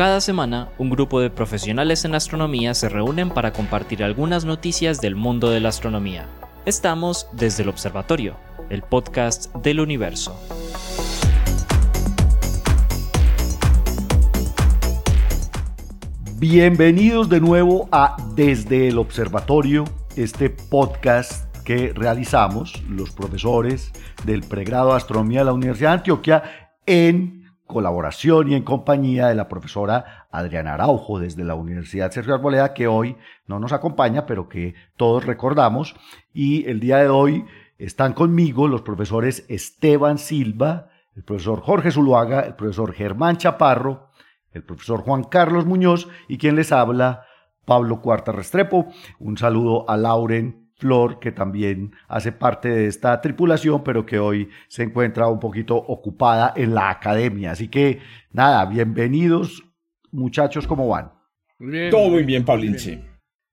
Cada semana, un grupo de profesionales en astronomía se reúnen para compartir algunas noticias del mundo de la astronomía. Estamos desde el Observatorio, el podcast del universo. Bienvenidos de nuevo a Desde el Observatorio, este podcast que realizamos los profesores del pregrado de astronomía de la Universidad de Antioquia en colaboración y en compañía de la profesora Adriana Araujo desde la Universidad Sergio Arboleda, que hoy no nos acompaña, pero que todos recordamos. Y el día de hoy están conmigo los profesores Esteban Silva, el profesor Jorge Zuluaga, el profesor Germán Chaparro, el profesor Juan Carlos Muñoz y quien les habla, Pablo Cuarta Restrepo. Un saludo a Lauren Flor, que también hace parte de esta tripulación, pero que hoy se encuentra un poquito ocupada en la academia. Así que nada, bienvenidos muchachos, ¿cómo van? Todo muy bien, Paulinche.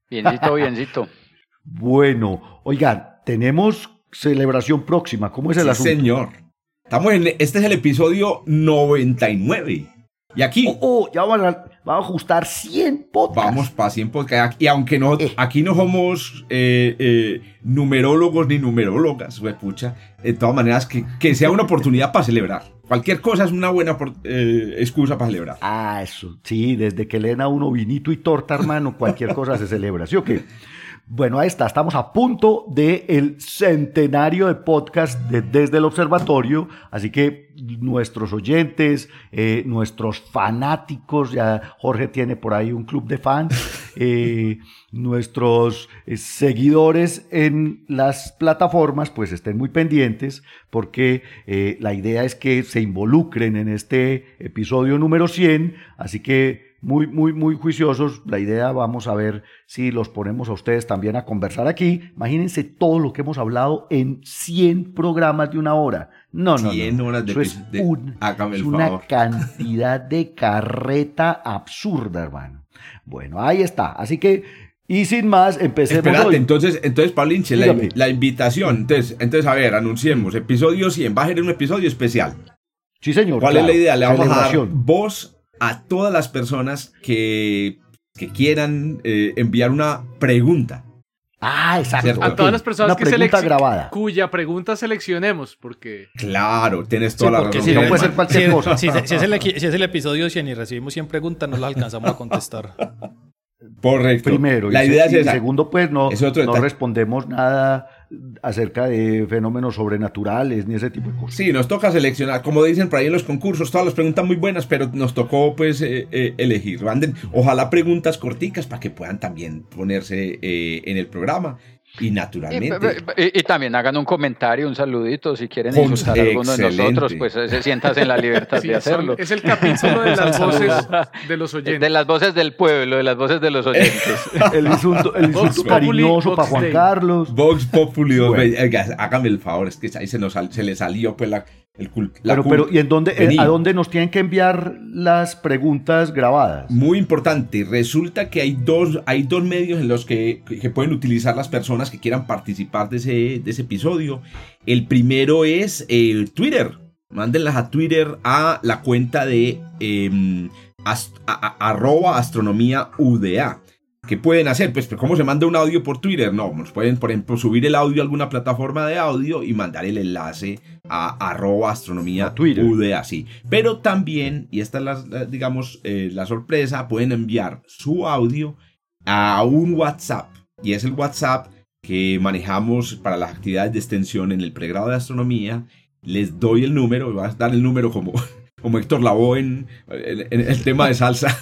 Biencito, biencito. bueno, oigan, tenemos celebración próxima. ¿Cómo es el sí, asunto? señor. Estamos en, este es el episodio 99. Y aquí. Oh, oh, ya van a, ajustar 100 podcasts. Vamos para 100 podcasts. Y aunque no, eh. aquí no somos eh, eh, numerólogos ni numerólogas, pucha, de todas maneras, que, que, sea una oportunidad para celebrar. Cualquier cosa es una buena excusa para celebrar. Ah, eso. Sí, desde que leen a uno vinito y torta, hermano, cualquier cosa se celebra. ¿Sí o qué? Bueno, ahí está, estamos a punto del el centenario de podcast de Desde el Observatorio, así que nuestros oyentes, eh, nuestros fanáticos, ya Jorge tiene por ahí un club de fans, eh, nuestros eh, seguidores en las plataformas, pues estén muy pendientes porque eh, la idea es que se involucren en este episodio número 100, así que muy, muy, muy juiciosos. La idea, vamos a ver si los ponemos a ustedes también a conversar aquí. Imagínense todo lo que hemos hablado en 100 programas de una hora. No, no, 100 no. horas de, Eso es, de, un, es una favor. cantidad de carreta absurda, hermano. Bueno, ahí está. Así que, y sin más, empecemos Espérate, hoy. entonces, entonces Paulinche, la, la invitación. Entonces, entonces, a ver, anunciemos. Episodio 100. Va a ser un episodio especial. Sí, señor. ¿Cuál claro. es la idea? Le vamos a dar voz a todas las personas que, que quieran eh, enviar una pregunta. Ah, exacto. ¿Cierto? A todas las personas Una que pregunta grabada. cuya pregunta seleccionemos, porque Claro, tienes toda la porque razón. si no puede ser cualquier Si, cosa. si- si es el, equi- si es el episodio 100 y recibimos 100 preguntas, no las alcanzamos a contestar. Correcto. Primero. La y, idea es y esa. segundo, pues no, no respondemos nada acerca de fenómenos sobrenaturales ni ese tipo de cosas. Sí, nos toca seleccionar, como dicen por ahí en los concursos, todas las preguntas muy buenas, pero nos tocó pues eh, eh, elegir. Manden, ojalá preguntas corticas para que puedan también ponerse eh, en el programa y naturalmente. y- y también hagan un comentario, un saludito, si quieren Con- insultar a alguno de nosotros, pues eh, se sientas en la libertad sí, de son- hacerlo. es el capítulo de las voces de los oyentes. De las voces del pueblo, de las voces de los oyentes. El insulto, el insulto cariñoso Vox para Juan Day. Carlos. Vox Populi, Bueno. oiga, hágame el favor, es que ahí se, nos se le salió pues la, el Pero, pero, ¿y en dónde, eh, a dónde nos tienen que enviar las preguntas grabadas? Muy importante, resulta que hay dos, hay dos medios en los que, que pueden utilizar las personas que quieran participar de ese, de ese episodio. El primero es eh, Twitter. Mándenlas a Twitter a la cuenta de eh, ast- a- a- arroba astronomía UDA. ¿Qué pueden hacer? Pues, ¿cómo se manda un audio por Twitter? No, nos pueden, por ejemplo, subir el audio a alguna plataforma de audio y mandar el enlace a arroba astronomía Twitter. UDA, sí. Pero también, y esta es la, la- digamos, eh, la sorpresa, pueden enviar su audio a un WhatsApp. Y es el WhatsApp que manejamos para las actividades de extensión en el pregrado de astronomía. Les doy el número, voy a dar el número como, como Héctor Lavoe en, en- en el tema de salsa.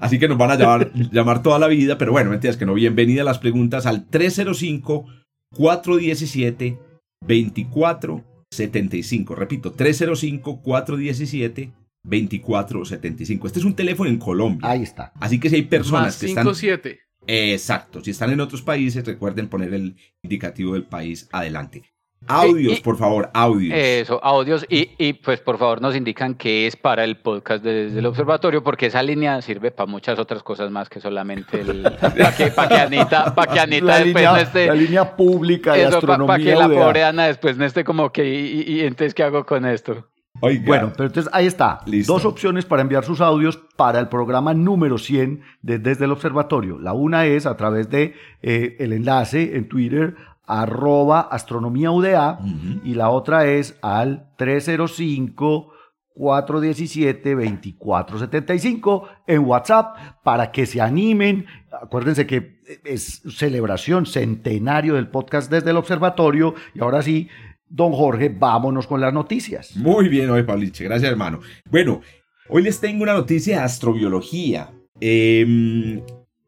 Así que nos van a llamar, llamar toda la vida, pero bueno, mentiras que no. Bienvenida a las preguntas al 305-417-2475. Repito, 305-417-2475. Este es un teléfono en Colombia. Ahí está. Así que si hay personas Más que están... 57. Exacto, si están en otros países, recuerden poner el indicativo del país adelante. Audios, Y- y- por favor, audios. Eso, audios. Y, y pues por favor nos indican qué es para el podcast de- desde el observatorio, porque esa línea sirve para muchas otras cosas más que solamente el. Para que, pa' que Anita, pa' que Anita La después línea, no esté. la línea pública de Eso, para astronomía. que la pobre Ana después no esté como que. Y, y- y entonces, ¿qué hago con esto? Oiga. Bueno, pero entonces ahí está. Listo. Dos opciones para enviar sus audios para el programa número 100 de Desde el Observatorio. La una es a través de eh, el enlace en Twitter arroba astronomía UDA y la otra es al 305 417 2475 en WhatsApp para que se animen. Acuérdense que es celebración centenario del podcast desde el observatorio y ahora sí, don Jorge, vámonos con las noticias. Muy bien, hoy Pauliche, gracias hermano. Bueno, hoy les tengo una noticia de astrobiología. Em,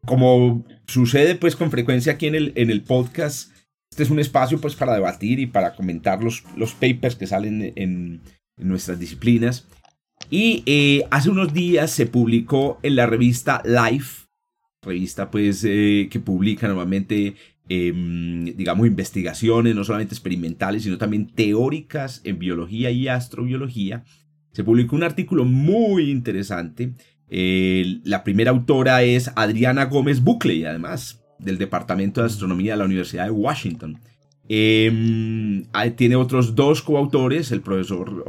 como sucede pues con frecuencia aquí en el, en el podcast, este es un espacio pues para debatir y para comentar los, los papers que salen en, nuestras disciplinas. Y eh, hace unos días se publicó en la revista Life, revista pues eh, que publica normalmente em, digamos investigaciones no solamente experimentales sino también teóricas en biología y astrobiología se publicó un artículo muy interesante Eh, la primera autora es Adriana Gómez Buckley además del departamento de astronomía de la Universidad de Washington Em, ah, tiene otros dos coautores, el profesor,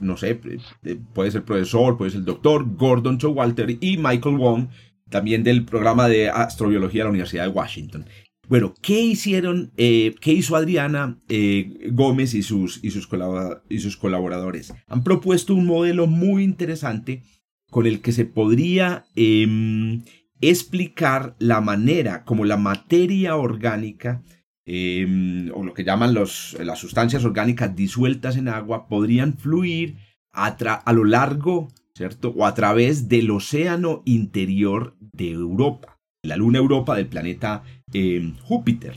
no sé, eh, puede ser profesor, puede ser el doctor Gordon Showalter y Michael Wong, también del programa de astrobiología de la Universidad de Washington. Bueno, ¿qué hicieron, eh, qué hizo Adriana eh, Gómez y sus, y sus colaboradores? Han propuesto un modelo muy interesante con el que se podría em, explicar la manera como la materia orgánica em, o lo que llaman los, las sustancias orgánicas disueltas en agua podrían fluir a, a lo largo, ¿cierto? O a través del océano interior de Europa, la luna Europa del planeta em, Júpiter.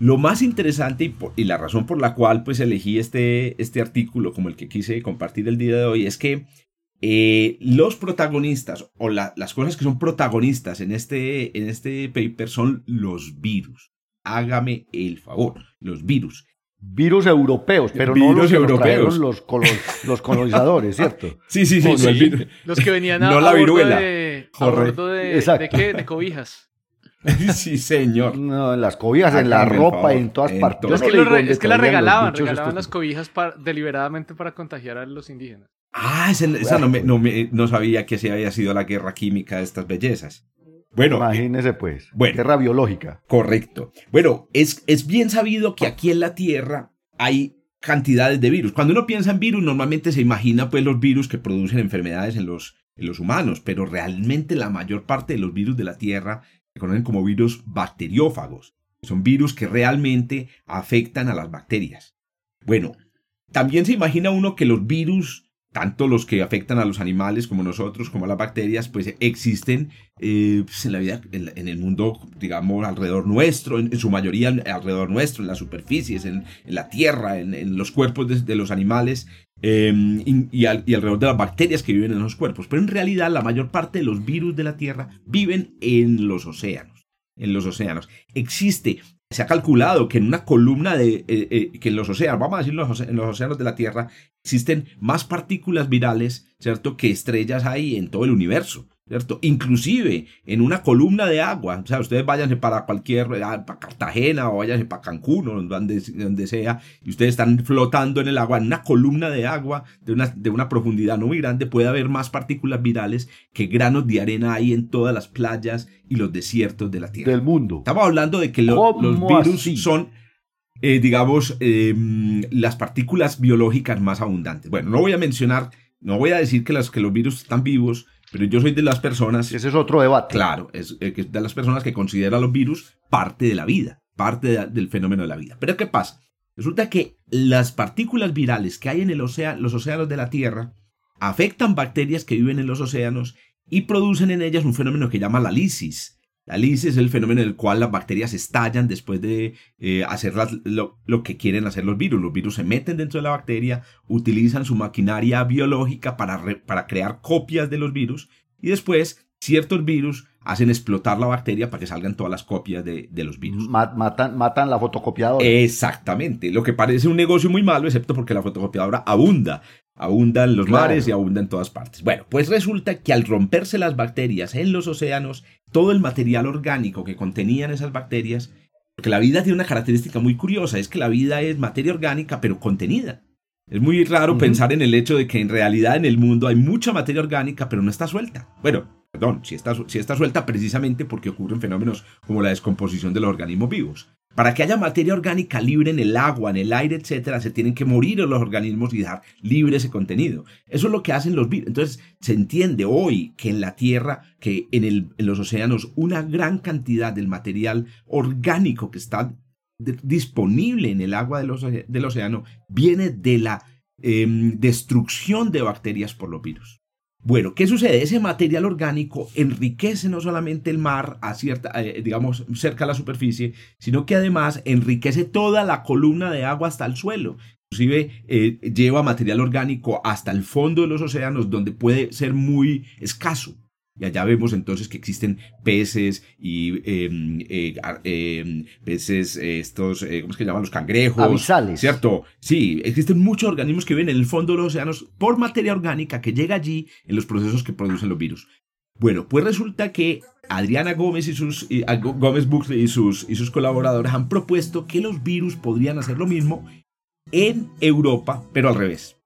Lo más interesante y, por- y la razón por la cual pues elegí este, este artículo como el que quise compartir el día de hoy es que eh, los protagonistas o la- las cosas que son protagonistas en este, en este paper son los virus. Hágame el favor, los virus. Virus europeos, pero no Virus los que europeos. los, los colonizadores, ¿cierto? Sí, sí, sí, Oh. Los que venían a, No la a bordo viruela. de, a Correcto. bordo de, Exacto. ¿de qué? De cobijas. sí, señor. No, en las cobijas, en la ropa, favor, en todas en partes. es que, le lo digo re- dónde es que la traían los regalaban, regalaban estos. las cobijas para- deliberadamente para contagiar a los indígenas. Ah, esa, esa no, me- no, me- no sabía que se había sido la guerra química de estas bellezas. Bueno, Imagínese pues. Bueno. Guerra biológica. Correcto. Bueno, es, es bien sabido que aquí en la Tierra hay cantidades de virus. Cuando uno piensa en virus, normalmente se imagina pues los virus que producen enfermedades en los, en los humanos, pero realmente la mayor parte de los virus de la Tierra se conocen como virus bacteriófagos. Son virus que realmente afectan a las bacterias. Bueno, también se imagina uno que los virus, tanto los que afectan a los animales como nosotros, como a las bacterias, pues existen eh, pues, en la vida, en, el mundo, digamos, alrededor nuestro, en, su mayoría alrededor nuestro, en las superficies, en, la tierra, en, los cuerpos de, los animales eh, y, y alrededor de las bacterias que viven en los cuerpos. Pero en realidad la mayor parte de los virus de la tierra viven en los océanos. En los océanos. Existe se ha calculado que en una columna de eh, eh, que en los océanos, vamos a decir los, en los océanos de la Tierra, existen más partículas virales, ¿cierto?, que estrellas hay en todo el universo, ¿cierto? Inclusive en una columna de agua, o sea, ustedes váyanse para cualquier, ah, para Cartagena o váyanse para Cancún o donde, donde sea, y ustedes están flotando en el agua, en una columna de agua de una, de una profundidad no muy grande, puede haber más partículas virales que granos de arena hay en todas las playas y los desiertos de la Tierra. Del mundo. Estamos hablando de que lo- ¿Cómo los virus así? son, eh, digamos, eh, las partículas biológicas más abundantes. Bueno, no voy a mencionar, no voy a decir que, las, que los virus están vivos, pero yo soy de las personas, Ese es otro debate. claro, es eh, de las personas que consideran los virus parte de la vida, parte de- del fenómeno de la vida. Pero ¿qué pasa? Resulta que las partículas virales que hay en el océano, los océanos de la Tierra afectan bacterias que viven en los océanos y producen en ellas un fenómeno que llama la lisis. La lisis es el fenómeno en el cual las bacterias estallan después de eh, hacer las- lo, lo que quieren hacer los virus. Los virus se meten dentro de la bacteria, utilizan su maquinaria biológica para, re- para crear copias de los virus y después ciertos virus hacen explotar la bacteria para que salgan todas las copias de, de los virus. Ma- matan, matan la fotocopiadora. Exactamente, lo que parece un negocio muy malo, excepto porque la fotocopiadora abunda, abunda en los Claro. mares y abunda en todas partes. Bueno, pues resulta que al romperse las bacterias en los océanos, todo el material orgánico que contenían esas bacterias, porque la vida tiene una característica muy curiosa, es que la vida es materia orgánica pero contenida. Es muy raro pensar en el hecho de que en realidad en el mundo hay mucha materia orgánica, pero no está suelta. Bueno, perdón, si está, si está suelta precisamente porque ocurren fenómenos como la descomposición de los organismos vivos. Para que haya materia orgánica libre en el agua, en el aire, etcétera, se tienen que morir los organismos y dejar libre ese contenido. Eso es lo que hacen los virus. Entonces, se entiende hoy que en la Tierra, que en, los océanos, una gran cantidad del material orgánico que está disponible en el agua del océano viene de la em, destrucción de bacterias por los virus. Bueno, ¿qué sucede? Ese material orgánico enriquece no solamente el mar a cierta, eh, digamos, cerca a la superficie, sino que además enriquece toda la columna de agua hasta el suelo. Inclusive eh, lleva material orgánico hasta el fondo de los océanos, donde puede ser muy escaso. Y allá vemos entonces que existen peces y em, eh, em, peces, eh, estos, eh, ¿cómo es que se llaman? Los cangrejos. Abisales. ¿Cierto? Sí, existen muchos organismos que viven en el fondo de los océanos por materia orgánica que llega allí en los procesos que producen los virus. Bueno, pues resulta que Adriana Gómez y sus y, ah, Gó- Gómez y sus, y sus colaboradores han propuesto que los virus podrían hacer lo mismo en Europa, pero al revés.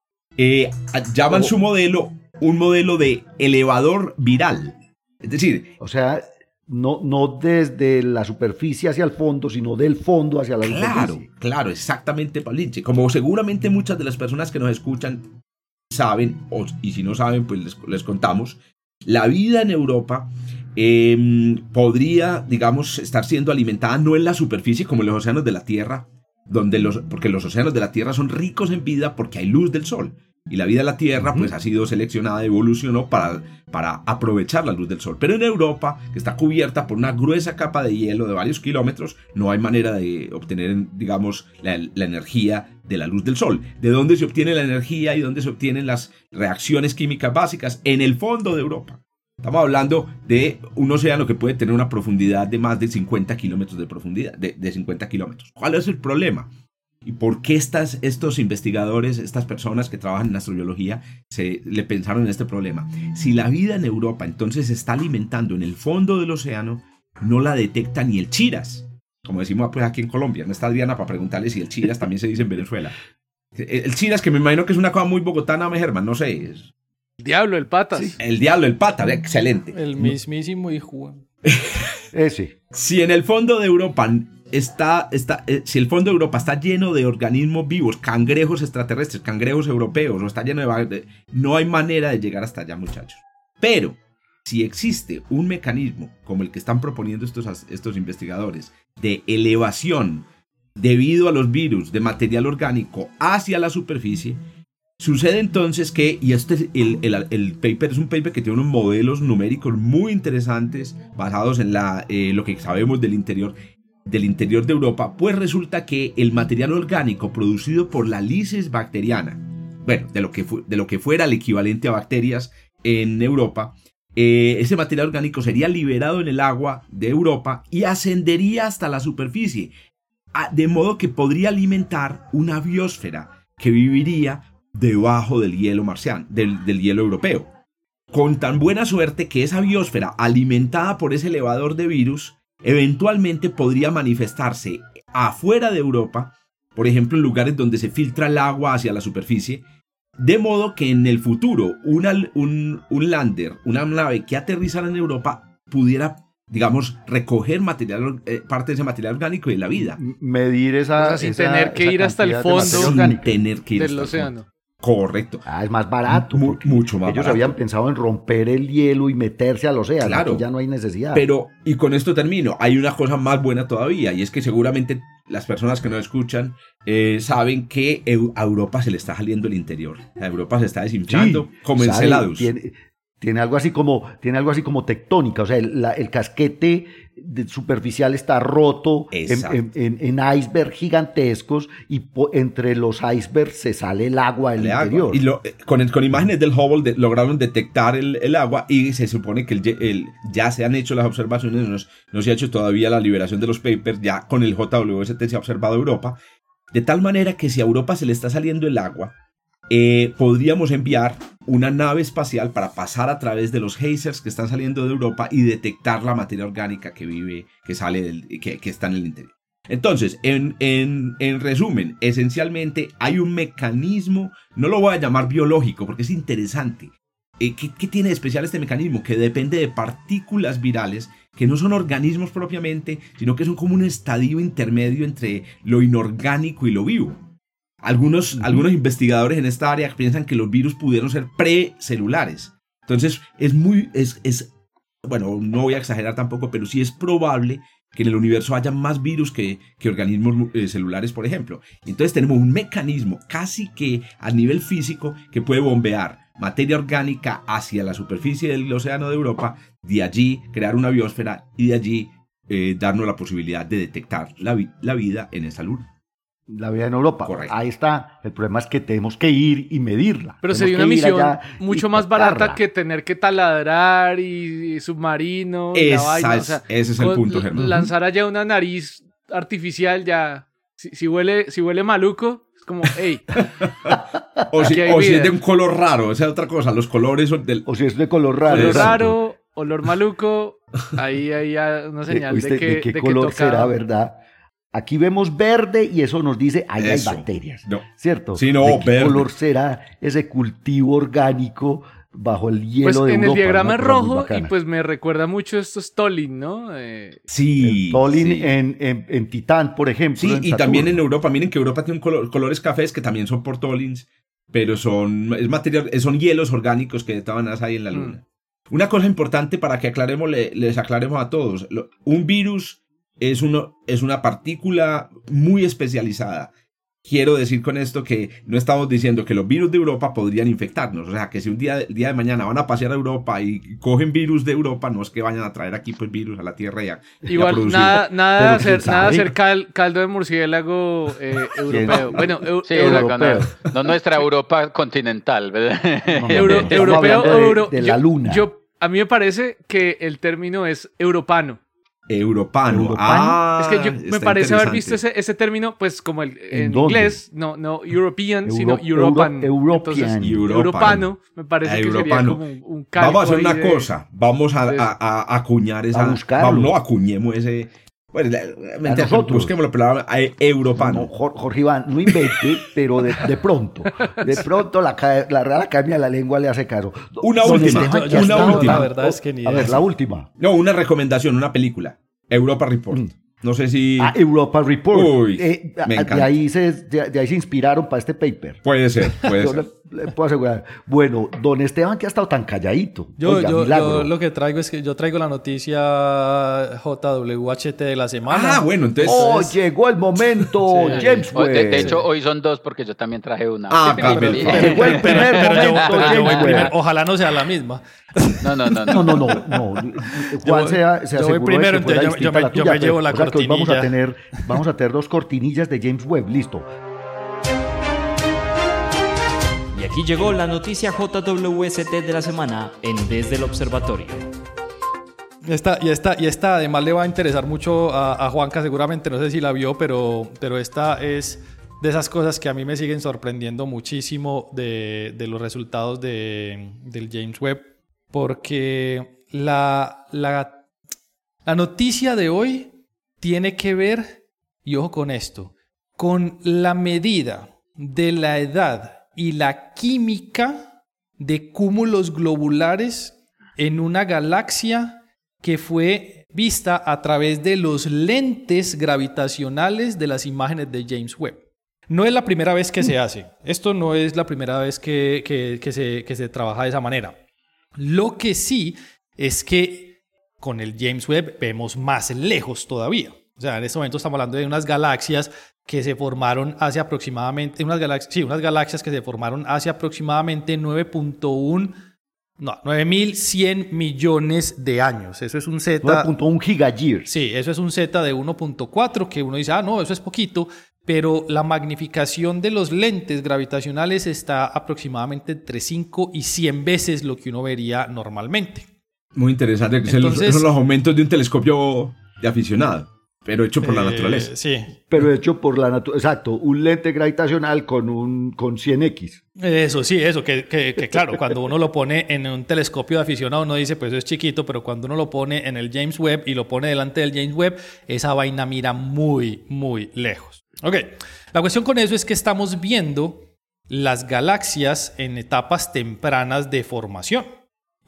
Llaman Oh. su modelo un modelo de elevador viral. Es decir, O sea, no, no desde la superficie hacia el fondo, sino del fondo hacia la Claro, superficie. claro, exactamente, Paulinche. Como seguramente muchas de las personas que nos escuchan saben, o- y si no saben, pues les, les contamos, la vida en Europa em, podría, digamos, estar siendo alimentada no en la superficie como en los océanos de la Tierra, donde los, porque los océanos de la Tierra son ricos en vida porque hay luz del sol. Y la vida en la Tierra, pues, ha sido seleccionada, evolucionó para, para aprovechar la luz del sol. Pero en Europa, que está cubierta por una gruesa capa de hielo de varios kilómetros, no hay manera de obtener, digamos, la, la energía de la luz del sol. ¿De dónde se obtiene la energía y dónde se obtienen las reacciones químicas básicas? En el fondo de Europa. Estamos hablando de un océano que puede tener una profundidad de más de 50 kilómetros de profundidad, de, de 50 kilómetros. ¿Cuál es el problema? ¿Y por qué estas, estos investigadores, estas personas que trabajan en astrobiología, se le pensaron en este problema? Si la vida en Europa entonces se está alimentando en el fondo del océano, no la detecta ni el chiras. Como decimos pues, aquí en Colombia, no está Diana para preguntarle si el chiras también se dice en Venezuela. El el chiras, que me imagino que es una cosa muy bogotana, me Germán, no sé. es Diablo, el patas. el diablo, el pata, excelente. El mismísimo hijo. Ese. Si en el fondo de Europa está, está eh, si el fondo de Europa está lleno de organismos vivos, cangrejos extraterrestres, cangrejos europeos, o está lleno de, no hay manera de llegar hasta allá, muchachos. Pero si existe un mecanismo como el que están proponiendo estos, estos investigadores de elevación debido a los virus de material orgánico hacia la superficie, Sucede entonces que, y este es el, el- el paper es un paper que tiene unos modelos numéricos muy interesantes basados en la, eh, lo que sabemos del interior, del interior de Europa, pues resulta que el material orgánico producido por la lisis bacteriana, bueno, de lo que, de lo que fuera el equivalente a bacterias en Europa, eh, ese material orgánico sería liberado en el agua de Europa y ascendería hasta la superficie, de modo que podría alimentar una biosfera que viviría debajo del hielo marciano, del, del hielo europeo. Con tan buena suerte que esa biosfera, alimentada por ese elevador de virus, eventualmente podría manifestarse afuera de Europa, por ejemplo en lugares donde se filtra el agua hacia la superficie, de modo que en el futuro una- un, un lander, una nave que aterrizara en Europa, pudiera, digamos, recoger material, eh, parte de ese material orgánico y de la vida. Medir esa. O sea, sin esa- tener que esa ir hasta el fondo. Sin tener que ir del hasta el fondo. Correcto. Ah, es más barato. Mu- mucho más Ellos barato. habían pensado en romper el hielo y meterse al océano. Claro. Aquí ya no hay necesidad. Pero, y con esto termino, hay una cosa más buena todavía, y es que seguramente las personas que nos escuchan eh, saben que a Europa se le está saliendo el interior. A Europa se está desinflando Sí, como sale, Enceladus. Tiene, tiene algo así como, tiene algo así como tectónica. O sea, el, la- el casquete superficial está roto en, en, en- gigantescos y po- entre los icebergs se sale el agua del de agua. interior. Y lo- eh, con, el- con imágenes del Hubble de- lograron detectar el, el agua y se supone que el el- ya se han hecho las observaciones, no, no se ha hecho todavía la liberación de los papers, ya con el JWST se ha observado Europa, de tal manera que si a Europa se le está saliendo el agua, eh, podríamos enviar una nave espacial para pasar a través de los geysers que están saliendo de Europa y detectar la materia orgánica que vive, que sale que, está en el interior. Entonces, en, en, en resumen, esencialmente hay un mecanismo, no lo voy a llamar biológico porque es interesante. Eh, ¿qué, ¿Qué tiene de especial este mecanismo? Que depende de partículas virales que no son organismos propiamente, sino que son como un estadio intermedio entre lo inorgánico y lo vivo. Algunos, algunos investigadores en esta área piensan que los virus pudieron ser precelulares. Entonces, es muy, es, es, bueno, no voy a exagerar tampoco, pero sí es probable que en el universo haya más virus que, que organismos eh, celulares, por ejemplo. Entonces tenemos un mecanismo casi que a nivel físico que puede bombear materia orgánica hacia la superficie del océano de Europa, de allí crear una biosfera y de allí eh, darnos la posibilidad de detectar la, vi- la vida en esa luna. La vida en Europa. Correcto. Ahí está. El problema es que tenemos que ir y medirla. Pero Tenemos sería una que misión mucho más barata captarla. que tener que taladrar y, y submarino. y la Esa vaina, es- o sea, ese es el punto, Germán. Lanzar allá una nariz artificial ya. Si, si huele, si huele maluco, es como, hey, O si, o si es de un color raro, esa es otra cosa. Los colores son del... O si es de color raro. olor Exacto. raro, olor maluco, ahí hay una Eh, señal ¿oíste? de que, ¿De qué de que color toca- será, verdad? Aquí vemos verde y eso nos dice ahí Eso. hay bacterias. No. ¿Cierto? Sí, no, ¿De qué verde. color será ese cultivo orgánico bajo el hielo Pues de en el Europa? diagrama es cosa muy rojo y pues me recuerda mucho esto Stolin, ¿no? Eh, Sí. Tolin sí. en, en, en Titán, por ejemplo. Sí, en y también en. Europa, miren que Europa tiene un color- colores cafés que también son por Tollins, pero son, es material, son hielos orgánicos que maneras hay en la luna. Una cosa importante para que aclaremos, le- les aclaremos a todos, lo- un virus es, uno, es una partícula muy especializada. Quiero decir con esto que no estamos diciendo que los virus de Europa podrían infectarnos. O sea, que si un día, el día de mañana van a pasear a Europa y cogen virus de Europa, no es que vayan a traer aquí pues virus a la Tierra y a, y a Igual, producir. nada, nada, hacer, nada hacer cal- caldo de murciélago eh, europeo. Bueno, eu- Sí, euro- o sea, no, no nuestra Europa continental, europeo de- euro- de yo- la luna. Yo, a mí me parece que el término es europano. Europano. Europano. Ah, es que yo me parece haber visto ese, ese término, pues como el, ¿En inglés, no, no European, Euro- sino Euro- Europan. European. Entonces, Europan. europano me parece que sería como un, Vamos a hacer una de- cosa. Vamos a, de- a- a acuñar esa. A buscarlo. Vamos, no, acuñemos ese. Bueno, la- nosotros. busquémoslo, pero a- europano. No, Jor- Jorge Iván, no invente, pero de, de pronto. De pronto la, la Real Academia de la Lengua le hace caso. Una Don última, una está última. La verdad es que ni A ver, la última. No, una recomendación, una película. Europa Report. Mm. No sé si. Ah, Europa Report. Uy, Eh, me de, ahí se, de, de ahí se inspiraron para este paper. Puede ser, puede ser. Le, puedo asegurar. Bueno, don Esteban que ha estado tan calladito. Yo, Oiga, yo, lo que traigo es que yo traigo la noticia JWHT de la semana. Ah, bueno, entonces. Oh, llegó el momento, Sí. James O- de, de Webb. hecho, hoy son dos porque yo también traje una. Ah, Sí, pero- pero- pero- Llegó el primer momento. Webb. Ojalá no sea la misma. No, no, no. No, no, no, no. Juan voy- se, a- se yo voy aseguró primero, de que fuera entonces yo- me- yo llevo la o sea que hoy vamos a cortinilla. tener, vamos a tener dos cortinillas de James Webb, listo. Aquí llegó la noticia JWST de la semana en Desde el Observatorio. Esta, y, esta, y esta además le va a interesar mucho a, Juanca, seguramente, no sé si la vio, pero, pero esta es de esas cosas que a mí me siguen sorprendiendo muchísimo de, de los resultados de, del James Webb, porque la, la, la noticia de hoy tiene que ver, y ojo con esto, con la medida de la edad y la química de cúmulos globulares en una galaxia que fue vista a través de los lentes gravitacionales de las imágenes de James Webb. No es la primera vez que se hace. Esto no es la primera vez que, que- que se, que se trabaja de esa manera. Lo que sí es que con el James Webb vemos más lejos todavía. O sea, en este momento estamos hablando de unas galaxias que se formaron hace aproximadamente, unas galaxias, sí, unas galaxias que se formaron hace aproximadamente 9.1, no, 9.100 millones de años. Eso es un Z. 9.1 gigayears. Sí, eso es un Z de 1.4 que uno dice, ah, no, eso es poquito, pero la magnificación de los lentes gravitacionales está aproximadamente entre 5 y 100 veces lo que uno vería normalmente. Muy interesante. Entonces- son los aumentos de un telescopio de aficionado. Pero hecho por la Eh, naturaleza. Sí. Pero hecho por la naturaleza. Exacto, un lente gravitacional con un con 100x. Eso, sí, eso, que, que- que claro, cuando uno lo pone en un telescopio de aficionado, uno dice, pues eso es chiquito, pero cuando uno lo pone en el James Webb y lo pone delante del James Webb, esa vaina mira muy, muy lejos. Ok, la cuestión con eso es que estamos viendo las galaxias en etapas tempranas de formación.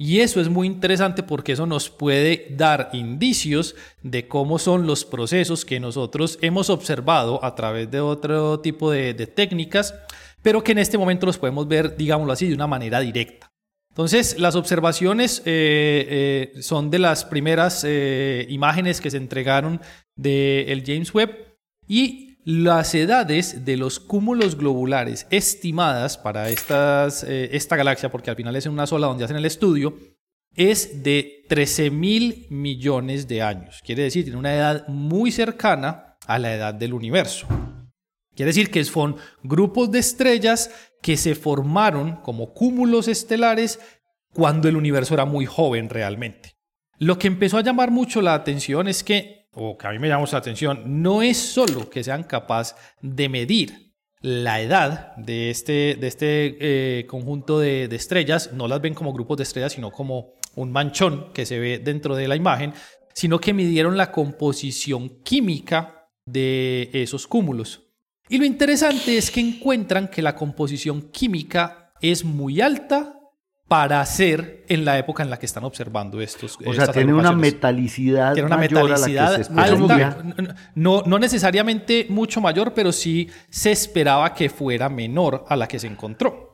Y eso es muy interesante porque eso nos puede dar indicios de cómo son los procesos que nosotros hemos observado a través de otro tipo de, técnicas, pero que en este momento los podemos ver, digámoslo así, de una manera directa. Entonces, las observaciones eh, eh, son de las primeras eh, imágenes que se entregaron del James Webb y las edades de los cúmulos globulares estimadas para eh, esta galaxia, porque al final es en una sola donde hacen el estudio, es de 13 mil millones de años. Quiere decir, tiene una edad muy cercana a la edad del universo. Quiere decir que son grupos de estrellas que se formaron como cúmulos estelares cuando el universo era muy joven realmente. Lo que empezó a llamar mucho la atención es que, o que a mí me llamó la atención, no es solo que sean capaces de medir la edad de este, de este eh, conjunto de, de estrellas, no las ven como grupos de estrellas, sino como un manchón que se ve dentro de la imagen, sino que midieron la composición química de esos cúmulos. Y lo interesante es que encuentran que la composición química es muy alta para ser en la época en la que están observando estos. O sea, tiene una metalicidad Tiene una mayor a la que metalicidad se alta. No, no necesariamente mucho mayor, pero sí se esperaba que fuera menor a la que se encontró.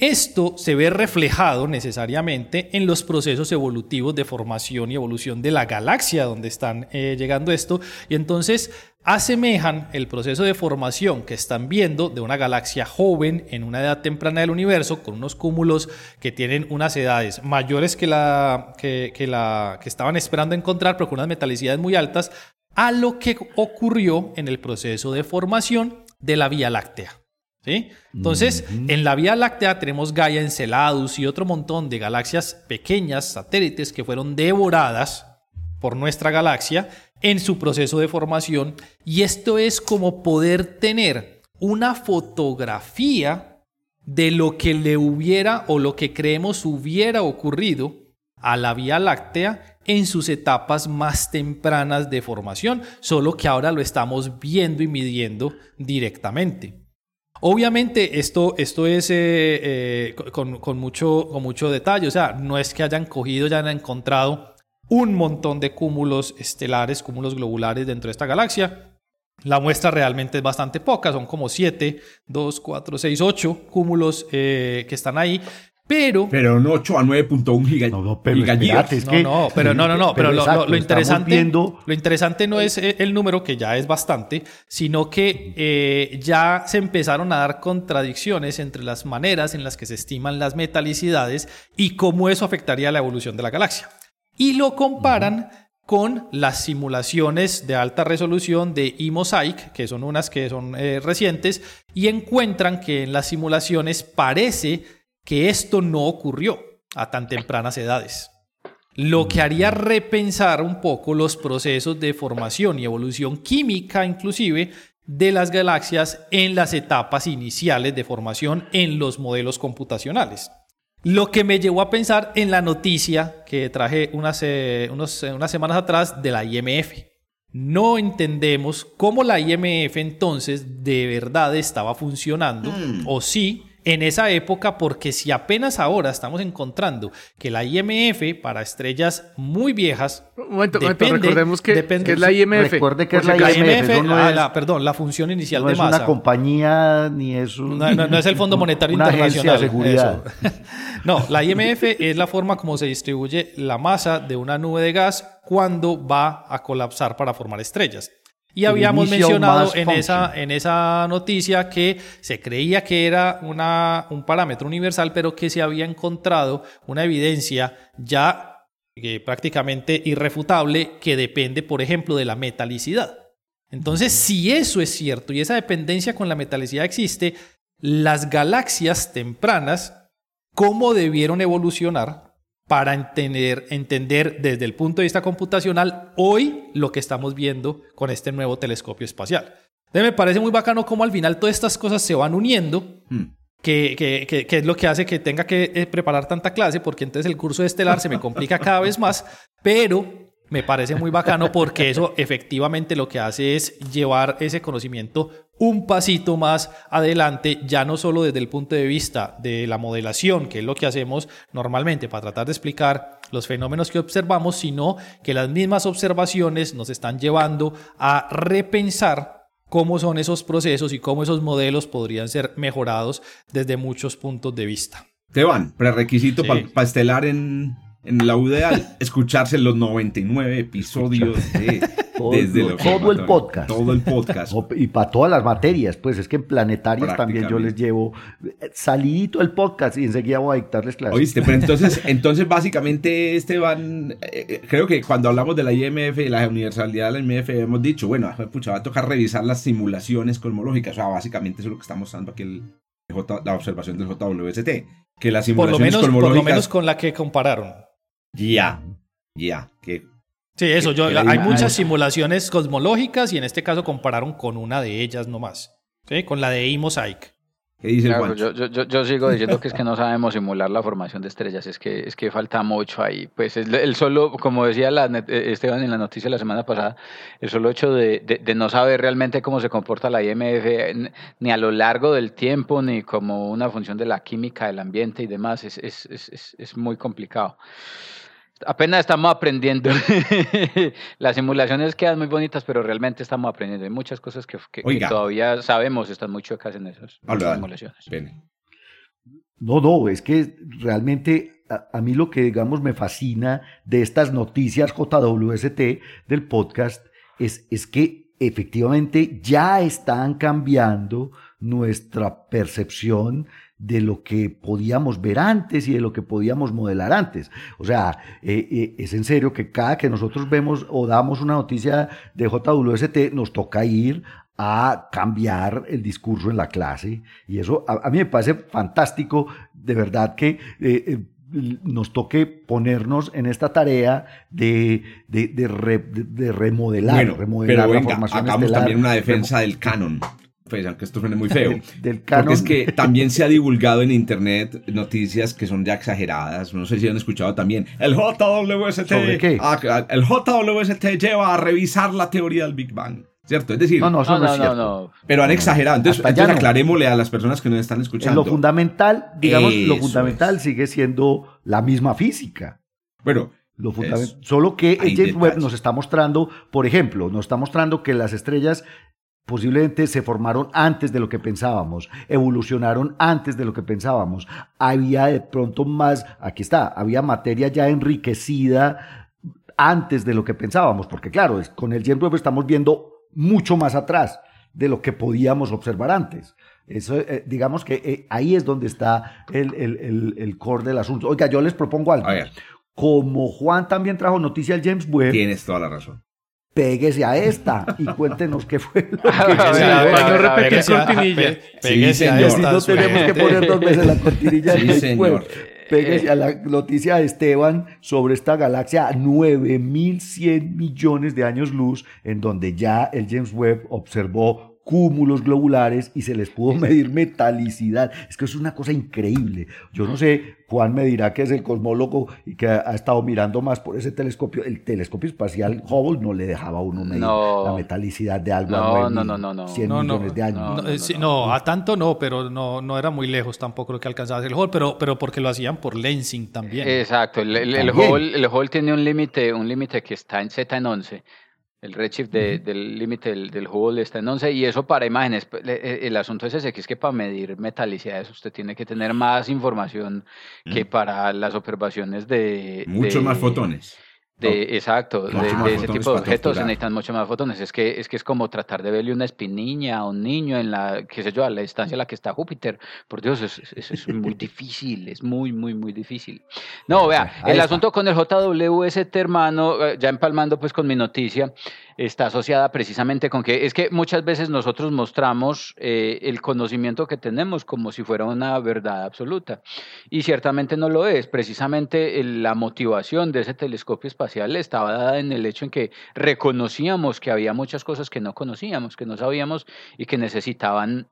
Esto se ve reflejado necesariamente en los procesos evolutivos de formación y evolución de la galaxia donde están eh, llegando esto. Y entonces asemejan el proceso de formación que están viendo de una galaxia joven en una edad temprana del universo con unos cúmulos que tienen unas edades mayores que la que, que la que estaban esperando encontrar, pero con unas metalicidades muy altas, a lo que ocurrió en el proceso de formación de la Vía Láctea. ¿Sí? Entonces, en la Vía Láctea tenemos Gaia Enceladus y otro montón de galaxias pequeñas, satélites, que fueron devoradas por nuestra galaxia en su proceso de formación. Y esto es como poder tener una fotografía de lo que le hubiera o lo que creemos hubiera ocurrido a la Vía Láctea en sus etapas más tempranas de formación, solo que ahora lo estamos viendo y midiendo directamente. Obviamente esto, esto es eh, eh, con, con mucho, con mucho detalle, o sea, no es que hayan cogido, ya han encontrado un montón de cúmulos estelares, cúmulos globulares dentro de esta galaxia. La muestra realmente es bastante poca, son como 7, 2, 4, 6, 8 cúmulos eh, que están ahí, pero... Pero un 8 a 9.1 giga, No, no, pero gigayears. espérate, es No, que- no, pero no, no, no, pero, lo- exacto, lo, lo estamos interesante, viendo- lo interesante no es eh, el número, que ya es bastante, sino que eh, ya se empezaron a dar contradicciones entre las maneras en las que se estiman las metalicidades y cómo eso afectaría la evolución de la galaxia. Y lo comparan con las simulaciones de alta resolución de eMosaic, que son unas que son eh, recientes, y encuentran que en las simulaciones parece que esto no ocurrió a tan tempranas edades. Lo que haría repensar un poco los procesos de formación y evolución química inclusive de las galaxias en las etapas iniciales de formación en los modelos computacionales. Lo que me llevó a pensar en la noticia que traje unas, eh, unos, eh, unas semanas atrás de la IMF. No entendemos cómo la IMF entonces de verdad estaba funcionando o si en esa época, porque si apenas ahora estamos encontrando que la IMF para estrellas muy viejas Un momento, un momento, Depende- recordemos que, depende- que es la IMF. Recuerde que es la acaso. IMF, eso no es- la- perdón, la función inicial No de es masa. una compañía ni es un, No, no, no es el Fondo Monetario una Internacional. agencia de seguridad. eso. No, la IMF es la forma como se distribuye la masa de una nube de gas cuando va a colapsar para formar estrellas. Y habíamos mencionado en esa, en esa noticia que se creía que era una, un parámetro universal, pero que se había encontrado una evidencia ya eh, prácticamente irrefutable que depende, por ejemplo, de la metalicidad. Entonces, si eso es cierto y esa dependencia con la metalicidad existe, las galaxias tempranas, ¿cómo debieron evolucionar para entender, entender desde el punto de vista computacional hoy lo que estamos viendo con este nuevo telescopio espacial. Entonces me parece muy bacano cómo al final todas estas cosas se van uniendo, Hmm. que, que- que- que es lo que hace que tenga que eh, preparar tanta clase, porque entonces el curso de estelar se me complica cada vez más, pero me parece muy bacano porque eso efectivamente lo que hace es llevar ese conocimiento un pasito más adelante, ya no solo desde el punto de vista de la modelación, que es lo que hacemos normalmente para tratar de explicar los fenómenos que observamos, sino que las mismas observaciones nos están llevando a repensar cómo son esos procesos y cómo esos modelos podrían ser mejorados desde muchos puntos de vista. Esteban, prerequisito Sí. para estelar en, en la UDA, escucharse los 99 episodios de Todo- desde todo el podcast. Todo el podcast. Y para todas las materias, pues es que en planetarias también yo les llevo eh, salidito el podcast y enseguida voy a dictarles clases. Oíste, pero entonces, entonces básicamente Esteban, eh, eh, creo que cuando hablamos de la IMF y la universalidad de la IMF hemos dicho, bueno, ah, pucha, va a tocar revisar las simulaciones cosmológicas, o sea, básicamente eso es lo que está mostrando aquí el, J- la observación del JWST, que las Por lo, simulaciones menos, por lo cosmológicas, menos con la que compararon. Ya, ya, que Sí, eso, yo, hay muchas simulaciones cosmológicas y en este caso compararon con una de ellas nomás, ¿sí? con la de E-Mosaic. ¿qué dice el Claro, Juancho? yo, yo, yo, yo sigo diciendo que es que no sabemos simular la formación de estrellas, es que, es que falta mucho ahí. Pues el, el solo, como decía la, eh, Esteban en la noticia la semana pasada, el solo hecho de, de, de no saber realmente cómo se comporta la IMF, ni a lo largo del tiempo, ni como una función de la química del ambiente y demás, es, es, es, es, es muy complicado. Apenas estamos aprendiendo. Las simulaciones quedan muy bonitas, pero realmente estamos aprendiendo. Hay muchas cosas que, que- que Oiga. todavía sabemos, están muy chuecas en esas simulaciones. No, no, es que realmente a, a mí lo que digamos me fascina de estas noticias JWST del podcast es, es que efectivamente ya están cambiando nuestra percepción de lo que podíamos ver antes y de lo que podíamos modelar antes. O sea, eh, eh, es en serio que cada que nosotros vemos o damos una noticia de JWST, nos toca ir a cambiar el discurso en la clase. Y eso a, a mí me parece fantástico, de verdad que eh, nos toque ponernos en esta tarea de, de, de re- de- de remodelar, Bueno, remodelar pero la formación hagamos estelar, también una defensa del canon. Pues, aunque esto suene muy feo. del, del Porque es que también se ha divulgado en internet noticias que son ya exageradas. No sé si han escuchado también. El JWST. Ah, el JWST lleva a revisar la teoría del Big Bang. ¿Cierto? Es decir, No, no, eso No, no, es no, cierto. no. pero han exagerado. Entonces, entonces no. aclarémosle a las personas que nos están En escuchando. lo fundamental, digamos, lo fundamental es. sigue siendo la misma física. Bueno, Lo. Solo que James Webb nos está mostrando, por ejemplo, nos está mostrando que las estrellas posiblemente se formaron antes de lo que pensábamos, evolucionaron antes de lo que pensábamos. Había de pronto más, aquí está, había materia ya enriquecida antes de lo que pensábamos, porque claro, con el James Webb estamos viendo mucho más atrás de lo que podíamos observar antes. Eso, eh, digamos que eh, ahí es donde está el, el, el, el core del asunto. Oiga, yo les propongo algo. a ver, Como Juan también trajo noticia al James Webb, tienes toda la razón. Péguese a esta y cuéntenos qué fue lo que Para no repetir cortinilla. a esta, no tenemos que poner dos veces la cortinilla Sí, señor. Péguese a la noticia de Esteban sobre esta galaxia a 9100 millones de años luz, en donde ya el James Webb observó cúmulos globulares y se les pudo medir metalicidad. Es que es una cosa increíble. Yo no sé, Juan me dirá que es el cosmólogo y que ha, ha estado mirando más por ese telescopio. El telescopio espacial Hubble no le dejaba a uno medir No. la metalicidad de algo a No, 9 no, no, no, no. 100 No, no, millones de años. No, no, eh, no, sí, no. no, a tanto no, pero no, no era muy lejos tampoco lo que alcanzaba a el Hubble, pero, pero porque lo hacían por lensing también. Exacto, el, el, el. Hubble, el Hubble tiene un límite, un límite que está en Z en 11. El redshift de- del límite del, del Hubble está en 11 y eso para imágenes, pues, eh, el asunto es ese, que es que para medir metalicidades usted tiene que tener más información que para las observaciones de... Muchos más fotones. De, exacto, de, ese tipo de objetos se necesitan mucho más fotones. Es que, es que es como tratar de verle una espiniña a un niño en la, qué sé yo, a la distancia a la que está Júpiter. Por Dios, es, es, es muy difícil, es muy, muy, muy difícil. No, vea, Ahí el está. asunto con el JWST, hermano, eh, ya empalmando pues con mi noticia, está asociada precisamente con que es que muchas veces nosotros mostramos eh, el conocimiento que tenemos como si fuera una verdad absoluta y ciertamente no lo es. Precisamente la motivación de ese telescopio espacial estaba dada en el hecho en que reconocíamos que había muchas cosas que no conocíamos, que no sabíamos y que necesitaban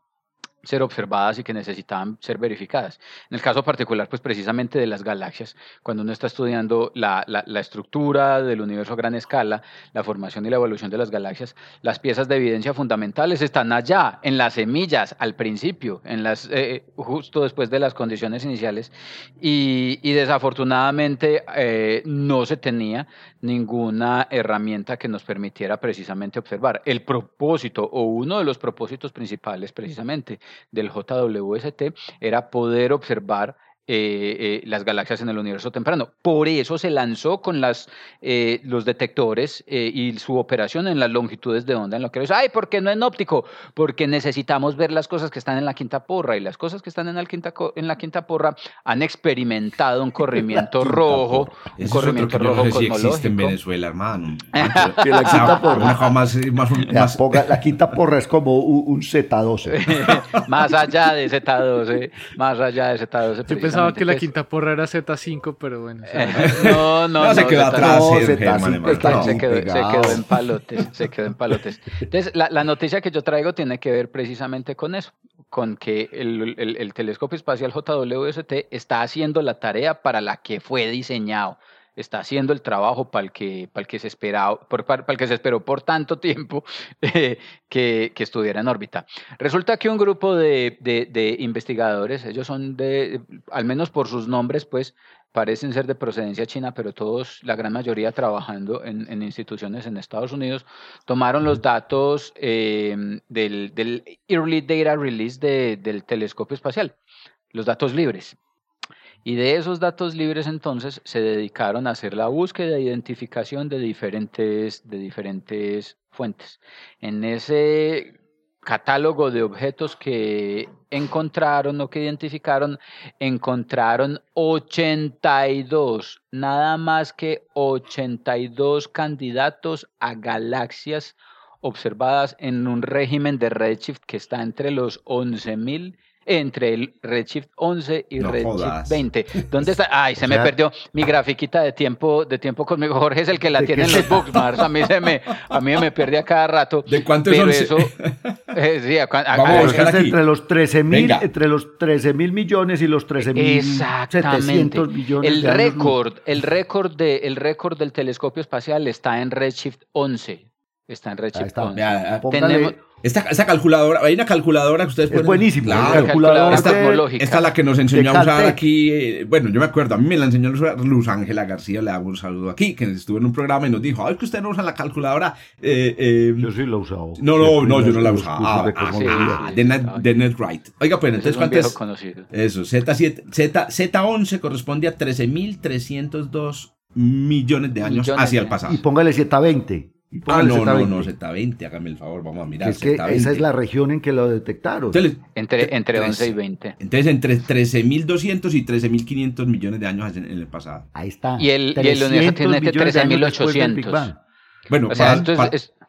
ser observadas y que necesitaban ser verificadas. En el caso particular, pues precisamente de las galaxias, cuando uno está estudiando la, la, estructura del universo a gran escala, la formación y la evolución de las galaxias, las piezas de evidencia fundamentales están allá, en las semillas, al principio, en las, eh, justo después de las condiciones iniciales, y, y desafortunadamente eh, no se tenía ninguna herramienta que nos permitiera precisamente observar. El propósito o uno de los propósitos principales precisamente del JWST era poder observar eh, eh, las galaxias en el universo temprano. Por eso se lanzó con las, eh, los detectores y su operación en las longitudes de onda en lo que es. Ay, ¿por qué no en óptico? Porque necesitamos ver las cosas que están en la quinta porra y las cosas que están en la quinta, en la quinta porra han experimentado un corrimiento rojo, un corrimiento rojo no sé si existe en Venezuela, hermano. la quinta porra. Más, más, la, quinta porra es como un, Z12. más allá de Z12, más allá de Z12 pensaba que la quinta porra era Z5, pero bueno. no, no, no. se quedó atrás. se, quedó, en palotes. Se quedó en palotes. Entonces, la, la, noticia que yo traigo tiene que ver precisamente con eso, con que el, el, el telescopio espacial JWST está haciendo la tarea para la que fue diseñado está haciendo el trabajo para el que, para el que, se, esperaba, por, para, el que se esperó por tanto tiempo eh, que, que, estuviera en órbita. Resulta que un grupo de, de, investigadores, ellos son de, al menos por sus nombres, pues parecen ser de procedencia china, pero todos, la gran mayoría trabajando en, en instituciones en Estados Unidos, tomaron los datos eh, del, del, Early Data Release del telescopio espacial, los datos libres. Y de esos datos libres entonces se dedicaron a hacer la búsqueda e identificación de diferentes, de diferentes fuentes. En ese catálogo de objetos que encontraron o que identificaron, encontraron 82, nada más que 82 candidatos a galaxias observadas en un régimen de redshift que está entre los 11.000 entre el Redshift 11 y Redshift 20. ¿Dónde está? Ay, se me perdió mi grafiquita de tiempo, de tiempo conmigo. Jorge es el que la tiene en los bookmarks. A mí se me, a mí me pierde a cada rato. ¿De cuántos son? Eso, eh, sí, Vamos a entre los 13 mil, entre los 13 mil millones y los 13 mil 700 millones. El récord, el récord de, el récord del telescopio espacial está en Redshift 11. Está en Redshift 11. Tenemos, esta, calculadora, hay una calculadora que ustedes pueden... Es buenísima, claro, calculadora esta, esta, es la que nos enseñó a usar aquí, eh, bueno, yo me acuerdo, a mí me la enseñó Luz Ángela García, le hago un saludo aquí, que estuvo en un programa y nos dijo, ay, es que usted no usa la calculadora... Eh, eh, yo sí la he usado. No, no, no, yo no la he usado. Ah, ah, de, Net, de NetWrite. Oiga, pues entonces, ¿cuánto es? Eso, Z7, Z, Z11 corresponde a 13.302 millones de años hacia el pasado. Y póngale Z20. Ah, no, no, no, Z20, hágame el favor, vamos a mirar. Es que esa es la región en que lo detectaron. entre, entre 11 y 20. Entonces, entre 13.200 y 13.500 millones de años en el pasado. Ahí está. Y el, y el universo tiene 13.800. Bueno,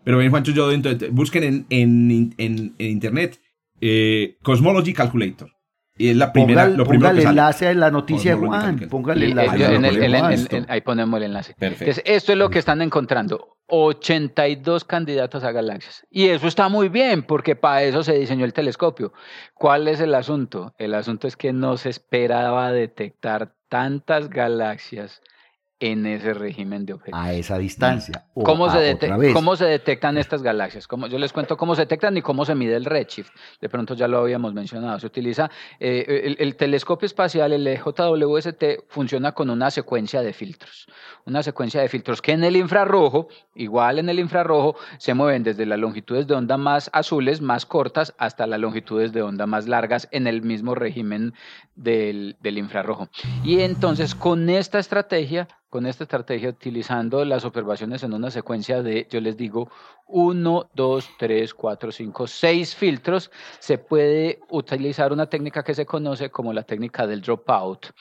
pero bien, Juancho, yo entonces, busquen en, en, en, en internet eh, Cosmology Calculator. Y es la primera, lo primero que el enlace a la noticia de Juan. Póngale el enlace. ahí ponemos el enlace. Entonces, esto es lo que están encontrando. 82 candidatos a galaxias. Y eso está muy bien, porque para eso se diseñó el telescopio. ¿Cuál es el asunto? El asunto es que no se esperaba detectar tantas galaxias en ese régimen de objetos. A esa distancia. ¿Cómo, se ¿Cómo, se detectan estas galaxias? ¿Cómo, yo les cuento cómo se detectan y cómo se mide el redshift. De pronto ya lo habíamos mencionado. Se utiliza eh, el, telescopio espacial, el JWST, funciona con una secuencia de filtros. Una secuencia de filtros que en el infrarrojo, igual en el infrarrojo, se mueven desde las longitudes de onda más azules, más cortas, hasta las longitudes de onda más largas en el mismo régimen del, infrarrojo. Y entonces con esta estrategia con esta estrategia, utilizando las observaciones en una secuencia de, yo les digo, 1, 2, 3, 4, 5, 6 filtros, se puede utilizar una técnica que se conoce como la técnica del dropout.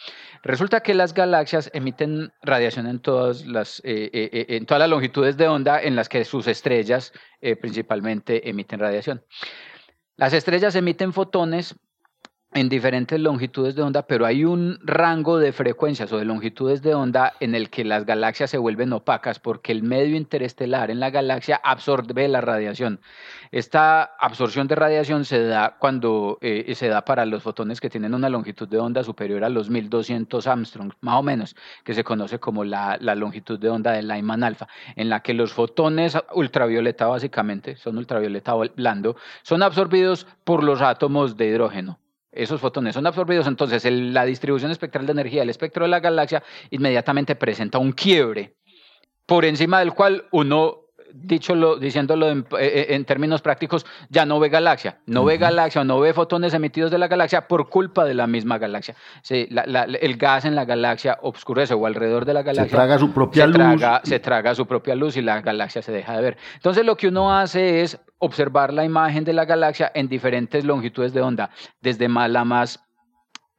Resulta que las galaxias emiten radiación en todas las, eh, eh, eh, en todas las longitudes de onda en las que sus estrellas principalmente emiten radiación. Las estrellas emiten fotones en diferentes longitudes de onda, pero hay un rango de frecuencias o de longitudes de onda en el que las galaxias se vuelven opacas porque el medio interestelar en la galaxia absorbe la radiación. Esta absorción de radiación se da cuando eh, se da para los fotones que tienen una longitud de onda superior a los 1200 Armstrong, más o menos, que se conoce como la, la longitud de onda de Lyman alfa, en la que los fotones ultravioleta básicamente, son ultravioleta blando, son absorbidos por los átomos de hidrógeno esos fotones son absorbidos, entonces la distribución espectral de energía del espectro de la galaxia inmediatamente presenta un quiebre, por encima del cual uno dicho diciéndolo eh, eh, en, términos prácticos, ya no ve galaxia. No ve galaxia o no ve fotones emitidos de la galaxia por culpa de la misma galaxia. el gas en la galaxia obscurece o alrededor de la galaxia. Se traga su propia luz. se traga su propia luz y la galaxia se deja de ver. Entonces lo que uno hace es observar la imagen de la galaxia en diferentes longitudes de onda, desde la más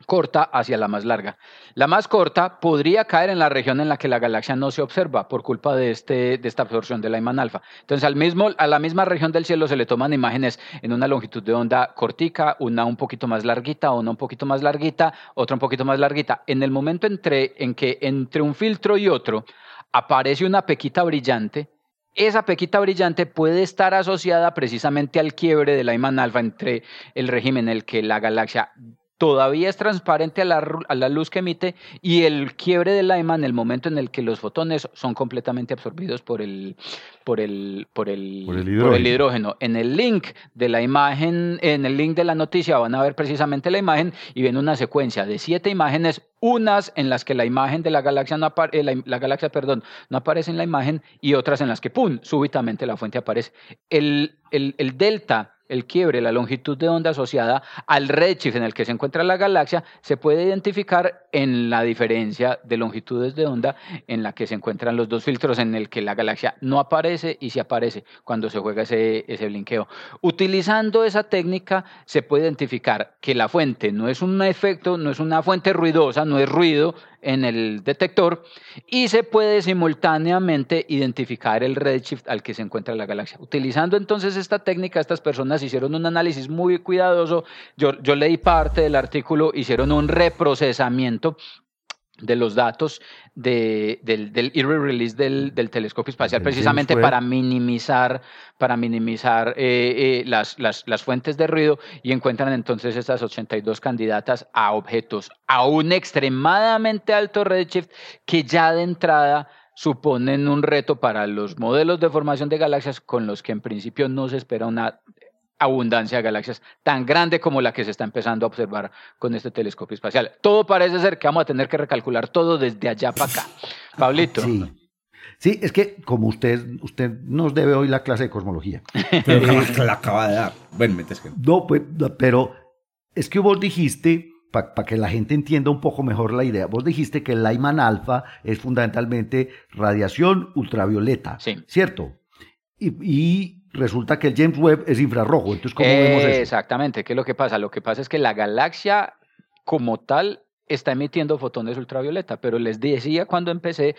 corta hacia la más larga. La más corta podría caer en la región en la que la galaxia no se observa por culpa de, este, de esta absorción de la iman alfa. Entonces, al mismo, a la misma región del cielo se le toman imágenes en una longitud de onda cortica, una un poquito más larguita, una un poquito más larguita, otra un poquito más larguita. En el momento entre, en que entre un filtro y otro aparece una pequita brillante, esa pequita brillante puede estar asociada precisamente al quiebre de la iman alfa entre el régimen en el que la galaxia todavía es transparente a la, luz que emite y el quiebre de Lyman, el momento en el que los fotones son completamente absorbidos por el, por el, por el, hidrógeno. En el link de la imagen, en el link de la noticia van a ver precisamente la imagen y ven una secuencia de siete imágenes, unas en las que la imagen de la galaxia no, eh, la, galaxia, perdón, no aparece en la imagen y otras en las que, ¡pum!, súbitamente la fuente aparece. El, el, el delta el quiebre, la longitud de onda asociada al redshift en el que se encuentra la galaxia, se puede identificar en la diferencia de longitudes de onda en la que se encuentran los dos filtros en el que la galaxia no aparece y se aparece cuando se juega ese, ese blinqueo. Utilizando esa técnica se puede identificar que la fuente no es un efecto, no es una fuente ruidosa, no es ruido, en el detector y se puede simultáneamente identificar el redshift al que se encuentra la galaxia. Utilizando entonces esta técnica, estas personas hicieron un análisis muy cuidadoso. Yo, yo leí parte del artículo, hicieron un reprocesamiento de los datos del, del release del, telescopio espacial, precisamente para minimizar, para minimizar eh, eh, las, las, las, fuentes de ruido y encuentran entonces estas 82 candidatas a objetos a un extremadamente alto redshift que ya de entrada suponen un reto para los modelos de formación de galaxias con los que en principio no se espera una abundancia de galaxias tan grande como la que se está empezando a observar con este telescopio espacial. Todo parece ser que vamos a tener que recalcular todo desde allá para acá. Pablito. Sí. Sí, es que como usted, usted nos debe hoy la clase de cosmología. Pero la acaba de dar. Bueno, metes que... No, pues, pero es que vos dijiste, para que la gente entienda un poco mejor la idea, vos dijiste que el Lyman alfa es fundamentalmente radiación ultravioleta, sí. ¿cierto? y resulta que el James Webb es infrarrojo. Entonces, ¿cómo vemos eso? Exactamente, ¿qué es lo que pasa? Lo que pasa es que la galaxia como tal está emitiendo fotones ultravioleta, pero les decía cuando empecé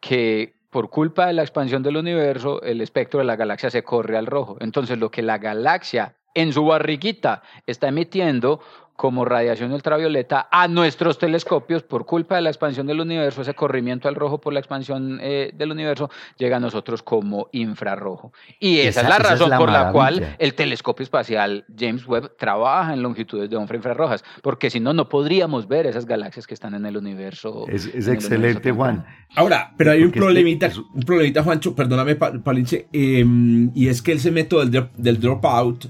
que por culpa de la expansión del universo, el espectro de la galaxia se corre al rojo. Entonces, lo que la galaxia en su barriguita está emitiendo como radiación ultravioleta a nuestros telescopios por culpa de la expansión del universo, ese corrimiento al rojo por la expansión eh, del universo llega a nosotros como infrarrojo. Y esa, es la razón por la cual el telescopio espacial James Webb trabaja en longitudes de onda infrarrojas, porque si no, no podríamos ver esas galaxias que están en el universo. Es, excelente, Juan. Ahora, pero hay un problemita, un problemita, Juancho, perdóname, Palinche, em, y es que ese método del, del dropout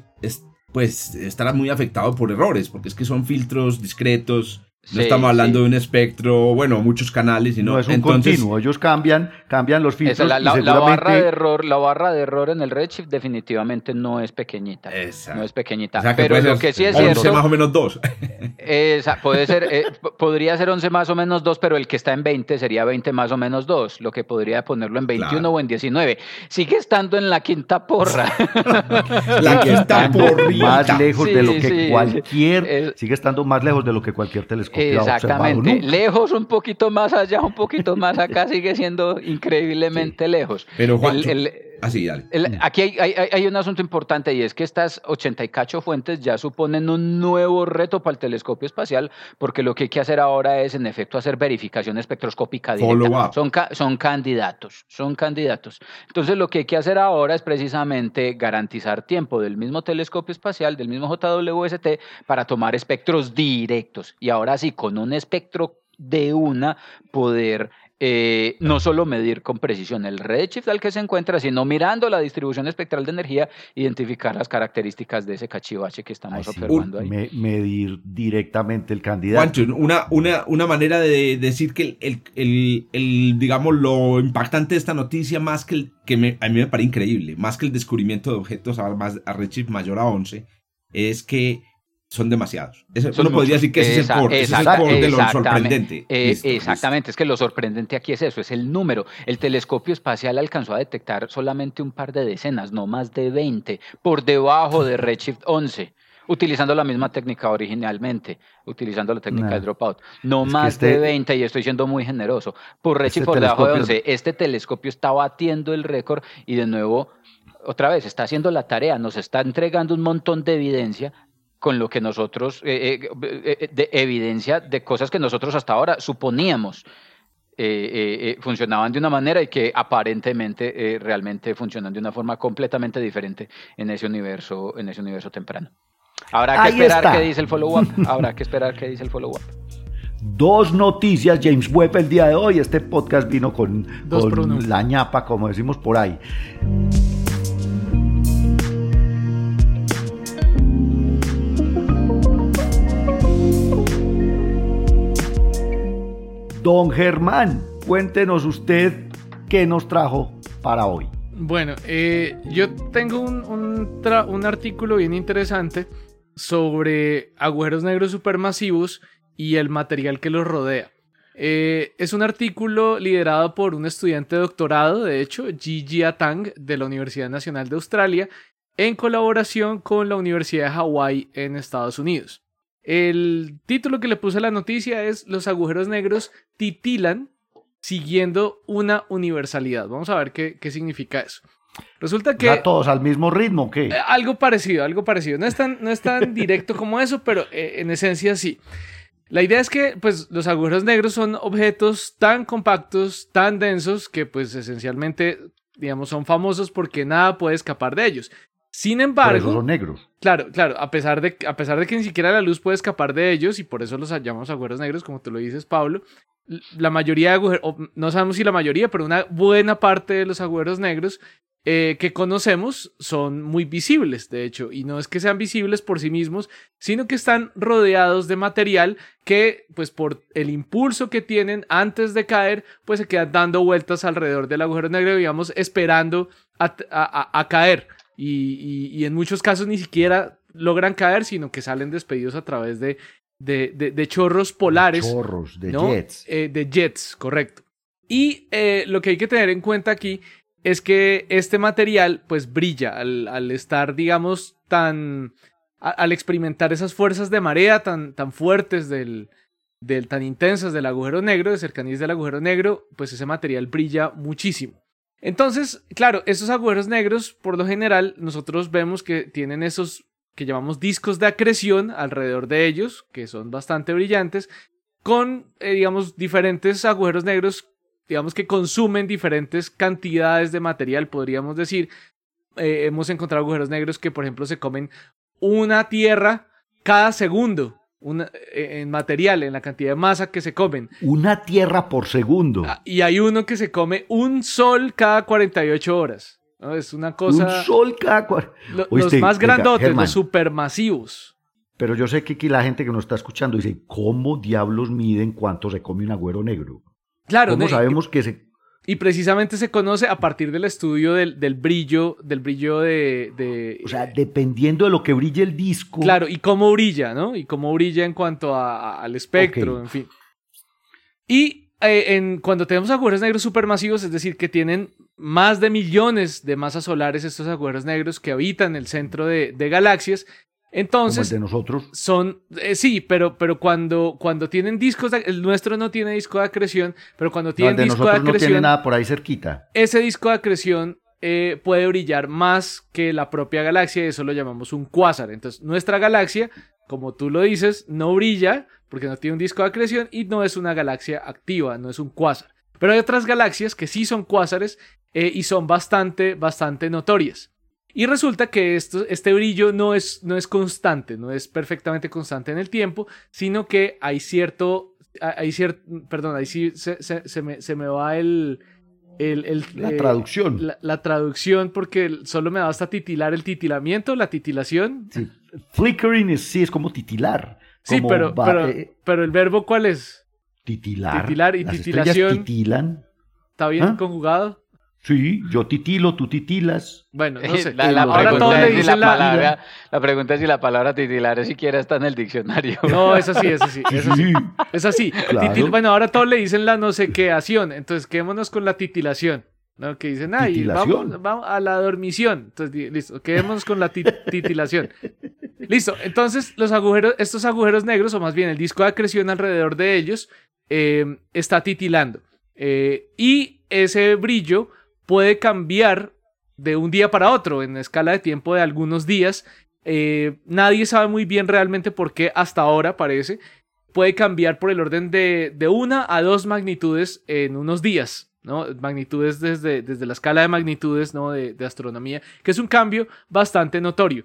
pues estará muy afectado por errores, porque es que son filtros discretos No estamos hablando de un espectro, bueno, muchos canales, sino no es un continuo. Ellos cambian, cambian los filtros. La, barra de error, la barra de error en el Redshift definitivamente no es pequeñita. No es pequeñita. pero lo que sí es 11 cierto. más o menos 2. puede ser, eh, podría ser 11 más o menos 2, pero el que está en 20 sería 20 más o menos 2, lo que podría ponerlo en 21 o en 19. Sigue estando en la quinta porra. la quinta porra. Más lejos de lo que cualquier. sigue estando más lejos de lo que cualquier telescopio Exactamente. Lejos, un poquito más allá, un poquito más acá, sigue siendo increíblemente lejos. Pero Juan, así, ah, aquí hay, hay, un asunto importante y es que estas 80 y cacho fuentes ya suponen un nuevo reto para el telescopio espacial, porque lo que hay que hacer ahora es, en efecto, hacer verificación espectroscópica directa. Son, son candidatos, son candidatos. Entonces, lo que hay que hacer ahora es precisamente garantizar tiempo del mismo telescopio espacial, del mismo JWST, para tomar espectros directos. Y ahora sí, con un espectro de una, poder eh, no solo medir con precisión el redshift al que se encuentra, sino mirando la distribución espectral de energía, identificar las características de ese cachivache que estamos observando ahí. medir directamente el candidato. una, una, una manera de decir que el, el, el, digamos, lo impactante de esta noticia, más que el que a mí me parece increíble, más que el descubrimiento de objetos a, a redshift mayor a 11, es que son demasiados. uno podría decir que ese es el core, de lo sorprendente. Eh, exactamente, es que lo sorprendente aquí es eso, es el número. El telescopio espacial alcanzó a detectar solamente un par de decenas, no más de 20, por debajo de Redshift 11 utilizando la misma técnica originalmente, utilizando la técnica de dropout. No más de 20, este y estoy siendo muy generoso. Por Redshift este por debajo de 11, este telescopio está batiendo el récord y de nuevo, otra vez, está haciendo la tarea, nos está entregando un montón de evidencia con lo que nosotros, eh, eh, eh, de evidencia de cosas que nosotros hasta ahora suponíamos funcionaban de una manera y que aparentemente realmente funcionan de una forma completamente diferente en ese universo, en ese universo temprano. Habrá que esperar qué dice el follow-up. Habrá que esperar qué dice el follow-up. Dos noticias, James Webb, el día de hoy. Este podcast vino con, con la ñapa, como decimos por ahí. Don Germán, cuéntenos usted qué nos trajo para hoy. Bueno, eh, yo tengo un, artículo bien interesante sobre agujeros negros supermasivos y el material que los rodea. Eh, es un artículo liderado por un estudiante de doctorado, de hecho, Gigi Atang, de la Universidad Nacional de Australia, en colaboración con la Universidad de Hawái en Estados Unidos. El título que le puse a la noticia es Los agujeros negros titilan siguiendo una universalidad. Vamos a ver qué, significa eso. Resulta que... ¿A todos al mismo ritmo? ¿qué? Eh, algo parecido, algo parecido. No es tan, no es tan directo como eso, pero eh, en esencia sí. La idea es que pues, los agujeros negros son objetos tan compactos, tan densos, que pues esencialmente, digamos, son famosos porque nada puede escapar de ellos. Sin embargo, son negros. Claro, claro, a pesar, de, a pesar de que ni siquiera la luz puede escapar de ellos y por eso los llamamos agujeros negros, como tú lo dices, Pablo, la mayoría de agujeros, no sabemos si la mayoría, pero una buena parte de los agujeros negros eh, que conocemos son muy visibles, de hecho, y no es que sean visibles por sí mismos, sino que están rodeados de material que, pues por el impulso que tienen antes de caer, pues se quedan dando vueltas alrededor del agujero negro, digamos, esperando a caer y, en muchos casos ni siquiera logran caer, sino que salen despedidos a través de, de, chorros polares. Chorros, de jets. Eh, de jets, correcto. Y eh, lo que hay que tener en cuenta aquí es que este material pues brilla al, estar, digamos, tan... al experimentar esas fuerzas de marea tan, tan fuertes del, del, tan intensas del agujero negro, de cercanías del agujero negro, pues ese material brilla muchísimo. Entonces, claro, esos agujeros negros, por lo general, nosotros vemos que tienen esos que llamamos discos de acreción alrededor de ellos, que son bastante brillantes, con, eh, digamos, diferentes agujeros negros, digamos, que consumen diferentes cantidades de material, podríamos decir. Eh, hemos encontrado agujeros negros que, por ejemplo, se comen una tierra cada segundo una, eh, en material, en la cantidad de masa que se comen. Una tierra por segundo. Ah, y hay uno que se come un sol cada 48 horas. Es una cosa... Un sol cada... los más grandotes, los supermasivos. Pero yo sé que aquí la gente que nos está escuchando dice, ¿cómo diablos miden cuánto se come un agüero negro? Claro, ¿Cómo ¿no? Sabemos que se... Y precisamente se conoce a partir del estudio del, del brillo, del brillo de, de- O sea, dependiendo de lo que brille el disco... Claro, y cómo brilla, ¿no? Y cómo brilla en cuanto a- a- al espectro, en fin. Y eh, en, cuando tenemos agujeros negros supermasivos, es decir, que tienen más de millones de masas solares estos agujeros negros que habitan el centro de, de galaxias, como el entonces de nosotros. son, eh, sí, pero, pero cuando, cuando tienen discos, de- el nuestro no tiene disco de acreción, pero cuando No, el tienen de disco de nosotros no tiene acreción, nada por ahí cerquita. ese disco de acreción eh, puede brillar más que la propia galaxia y eso lo llamamos un cuásar. Entonces, nuestra galaxia, como tú lo dices, no brilla porque no tiene un disco de acreción y no es una galaxia activa, no es un cuásar. Pero hay otras galaxias que sí son cuásares eh, y son bastante, bastante notorias. Y resulta que esto, este brillo no es, no es constante, no es perfectamente constante en el tiempo, sino que hay cierto, hay cierto, perdón, ahí sí se, se- se me, se me va el, el, el, La eh, traducción. la, la traducción porque solo me da hasta titilar el titilamiento, la titilación. Sí. Flickering es, sí, es como titilar. Sí, como pero, eh, pero el verbo ¿cuál es? titilar. titilar y Las titilación. titilan. ¿Está bien ¿Ah? conjugado? Sí, yo titilo, tú titilas. Bueno, no sé. La, la Ahora pregunta es si dicen la, la- palabra, la pregunta es si la palabra titilar siquiera está en el diccionario. No, es así, es así, es así. Sí. Es así. Claro. Titil- bueno, ahora todos le dicen la no sé qué acción. Entonces, quedémonos con la titilación. ¿no? Que dicen, ay, Titilación. vamos, vamos a la dormición. Entonces, listo, quedémonos con la ti- titilación. Listo, entonces los agujeros, estos agujeros negros, o más bien el disco de acreción alrededor de ellos, eh, está titilando. Eh, y ese brillo puede cambiar de un día para otro en escala de tiempo de algunos días. Eh, nadie sabe muy bien realmente por qué hasta ahora parece. Puede cambiar por el orden de, de una a dos magnitudes en unos días. ¿no? Magnitudes desde, desde la escala de magnitudes ¿no? de, de astronomía, que es un cambio bastante notorio.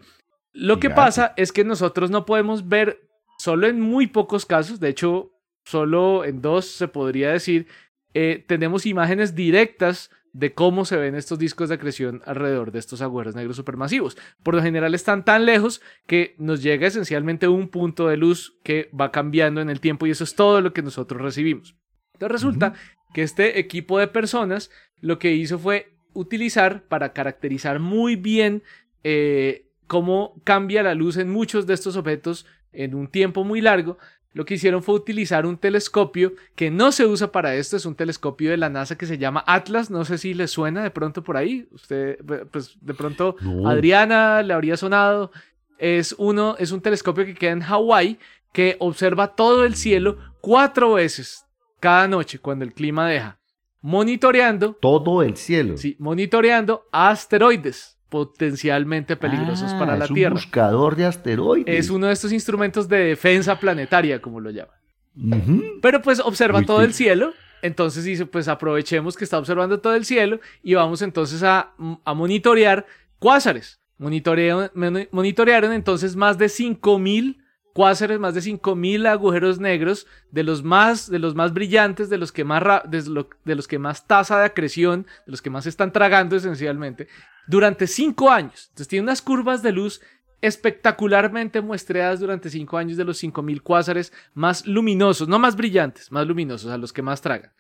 Lo que pasa es que nosotros no podemos ver, solo en muy pocos casos, de hecho, solo en dos se podría decir, eh, tenemos imágenes directas de cómo se ven estos discos de acreción alrededor de estos agujeros negros supermasivos. Por lo general están tan lejos que nos llega esencialmente un punto de luz que va cambiando en el tiempo y eso es todo lo que nosotros recibimos. Entonces resulta que este equipo de personas lo que hizo fue utilizar para caracterizar muy bien eh, cómo cambia la luz en muchos de estos objetos en un tiempo muy largo, lo que hicieron fue utilizar un telescopio que no se usa para esto, es un telescopio de la NASA que se llama Atlas, no sé si le suena de pronto por ahí, usted, pues de pronto No. Adriana le habría sonado, es uno, es un telescopio que queda en Hawái que observa todo el cielo cuatro veces cada noche cuando el clima deja, monitoreando, Todo el cielo. sí, monitoreando asteroides potencialmente peligrosos Ah, para la es un Tierra. buscador de asteroides. Es uno de estos instrumentos de defensa planetaria, como lo llaman. Pero pues observa Muy todo el cielo. Entonces dice, pues aprovechemos que está observando todo el cielo y vamos entonces a, a monitorear cuásares. Monitorearon, moni- monitorearon entonces más de 5000 cuásares, más de 5000 agujeros negros de los más de los más brillantes, de los que más ra- de, lo- de los que más tasa de acreción, de los que más se están tragando esencialmente durante cinco años. Entonces tiene unas curvas de luz espectacularmente muestreadas durante cinco años de los 5000 cuásares más luminosos, no más brillantes, más luminosos, a los que más tragan,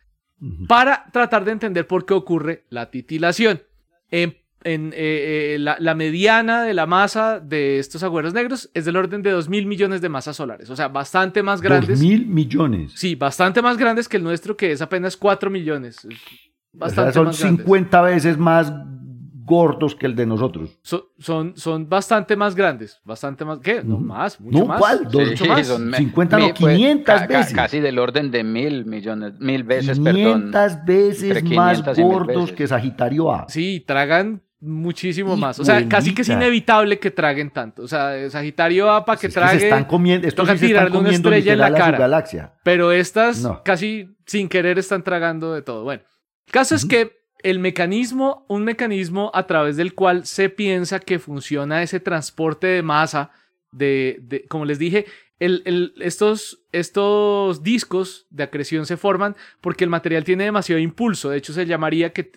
para tratar de entender por qué ocurre la titilación. En, en, eh, eh, la, la mediana de la masa de estos agujeros negros es del orden de 2 mil millones de masas solares, o sea, bastante más Dos grandes. mil millones. Sí, bastante más grandes que el nuestro, que es apenas 4 millones. O sea, Bastante son más grandes. 50 veces más gordos que el de nosotros. So- son, son bastante más grandes, bastante más, ¿qué? No más, mucho No, más. ¿cuál? Dos- mucho más. son me- 50 no, mil, pues, 500 ca- ca- veces. Casi del orden de mil millones, mil veces, perdón. 500 veces Entre más 500 y mil gordos veces. que Sagitario A. Sí, tragan muchísimo más. O sea, casi que es inevitable que traguen tanto. O sea, Sagitario A para que Es que trague, se están comiendo, estos toca sí se están tirarle una comiendo estrella en la cara. galaxia. pero estas No. casi sin querer están tragando de todo. Bueno, el caso es que el mecanismo, un mecanismo a través del cual se piensa que funciona ese transporte de masa, de, de- como les dije, estos, discos de acreción se forman porque el material tiene demasiado impulso. De hecho, se llamaría que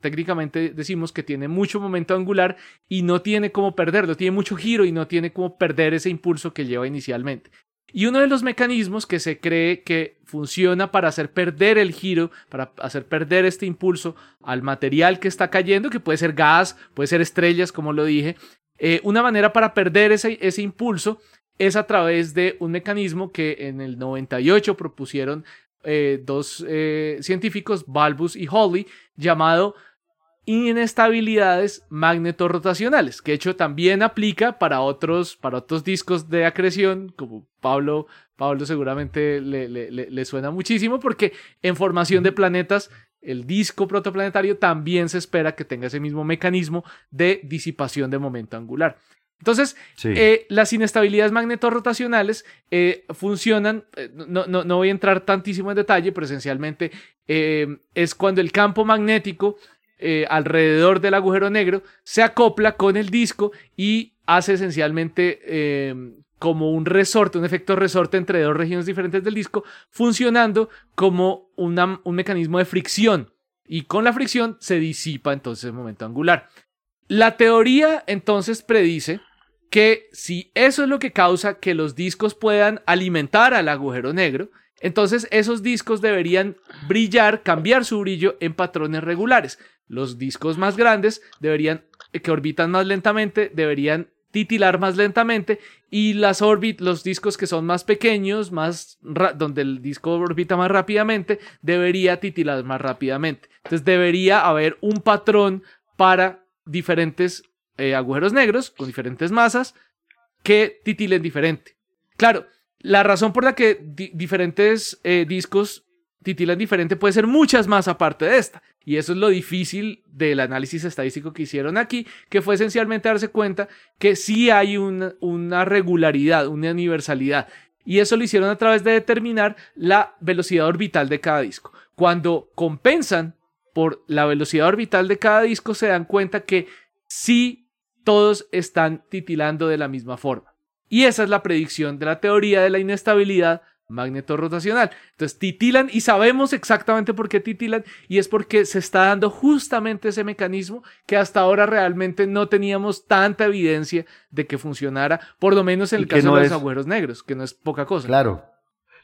técnicamente decimos que tiene mucho momento angular y no tiene cómo perderlo. Tiene mucho giro y no tiene cómo perder ese impulso que lleva inicialmente. Y uno de los mecanismos que se cree que funciona para hacer perder el giro, para hacer perder este impulso al material que está cayendo, que puede ser gas, puede ser estrellas, como lo dije, eh, una manera para perder ese impulso es a través de un mecanismo que en el 98 propusieron eh, dos eh, científicos, Balbus y Hawley, llamado inestabilidades magnetorrotacionales, que de hecho también aplica para otros, para otros discos de acreción, como Pablo, Pablo seguramente le, le suena muchísimo, porque en formación de planetas el disco protoplanetario también se espera que tenga ese mismo mecanismo de disipación de momento angular. Entonces, eh, las inestabilidades magnetorrotacionales eh, funcionan, eh, no, no, voy a entrar tantísimo en detalle, pero esencialmente es cuando el campo magnético alrededor del agujero negro se acopla con el disco y hace esencialmente como un resorte, un efecto resorte entre dos regiones diferentes del disco, funcionando como un mecanismo de fricción. Y con la fricción se disipa entonces el momento angular. La teoría entonces predice que si eso es lo que causa que los discos puedan alimentar al agujero negro, entonces esos discos deberían brillar, cambiar su brillo en patrones regulares. Los discos más grandes deberían, que orbitan más lentamente, deberían titilar más lentamente y las orbit, los discos que son más pequeños, más donde el disco orbita más rápidamente, debería titilar más rápidamente. Entonces debería haber un patrón para diferentes eh, agujeros negros con diferentes masas que titilen diferente. Claro, la razón por la que diferentes eh, discos titilan diferente puede ser muchas más aparte de esta. Y eso es lo difícil del análisis estadístico que hicieron aquí, que fue esencialmente darse cuenta que sí hay una, una regularidad, una universalidad. Y eso lo hicieron a través de determinar la velocidad orbital de cada disco. Cuando compensan por la velocidad orbital de cada disco, se dan cuenta que sí todos están titilando de la misma forma. Y esa es la predicción de la teoría de la inestabilidad magnetorrotacional. Entonces titilan y sabemos exactamente por qué titilan y es porque se está dando justamente ese mecanismo que hasta ahora realmente no teníamos tanta evidencia de que funcionara, por lo menos en el caso de los agujeros negros, que no es poca cosa. Claro,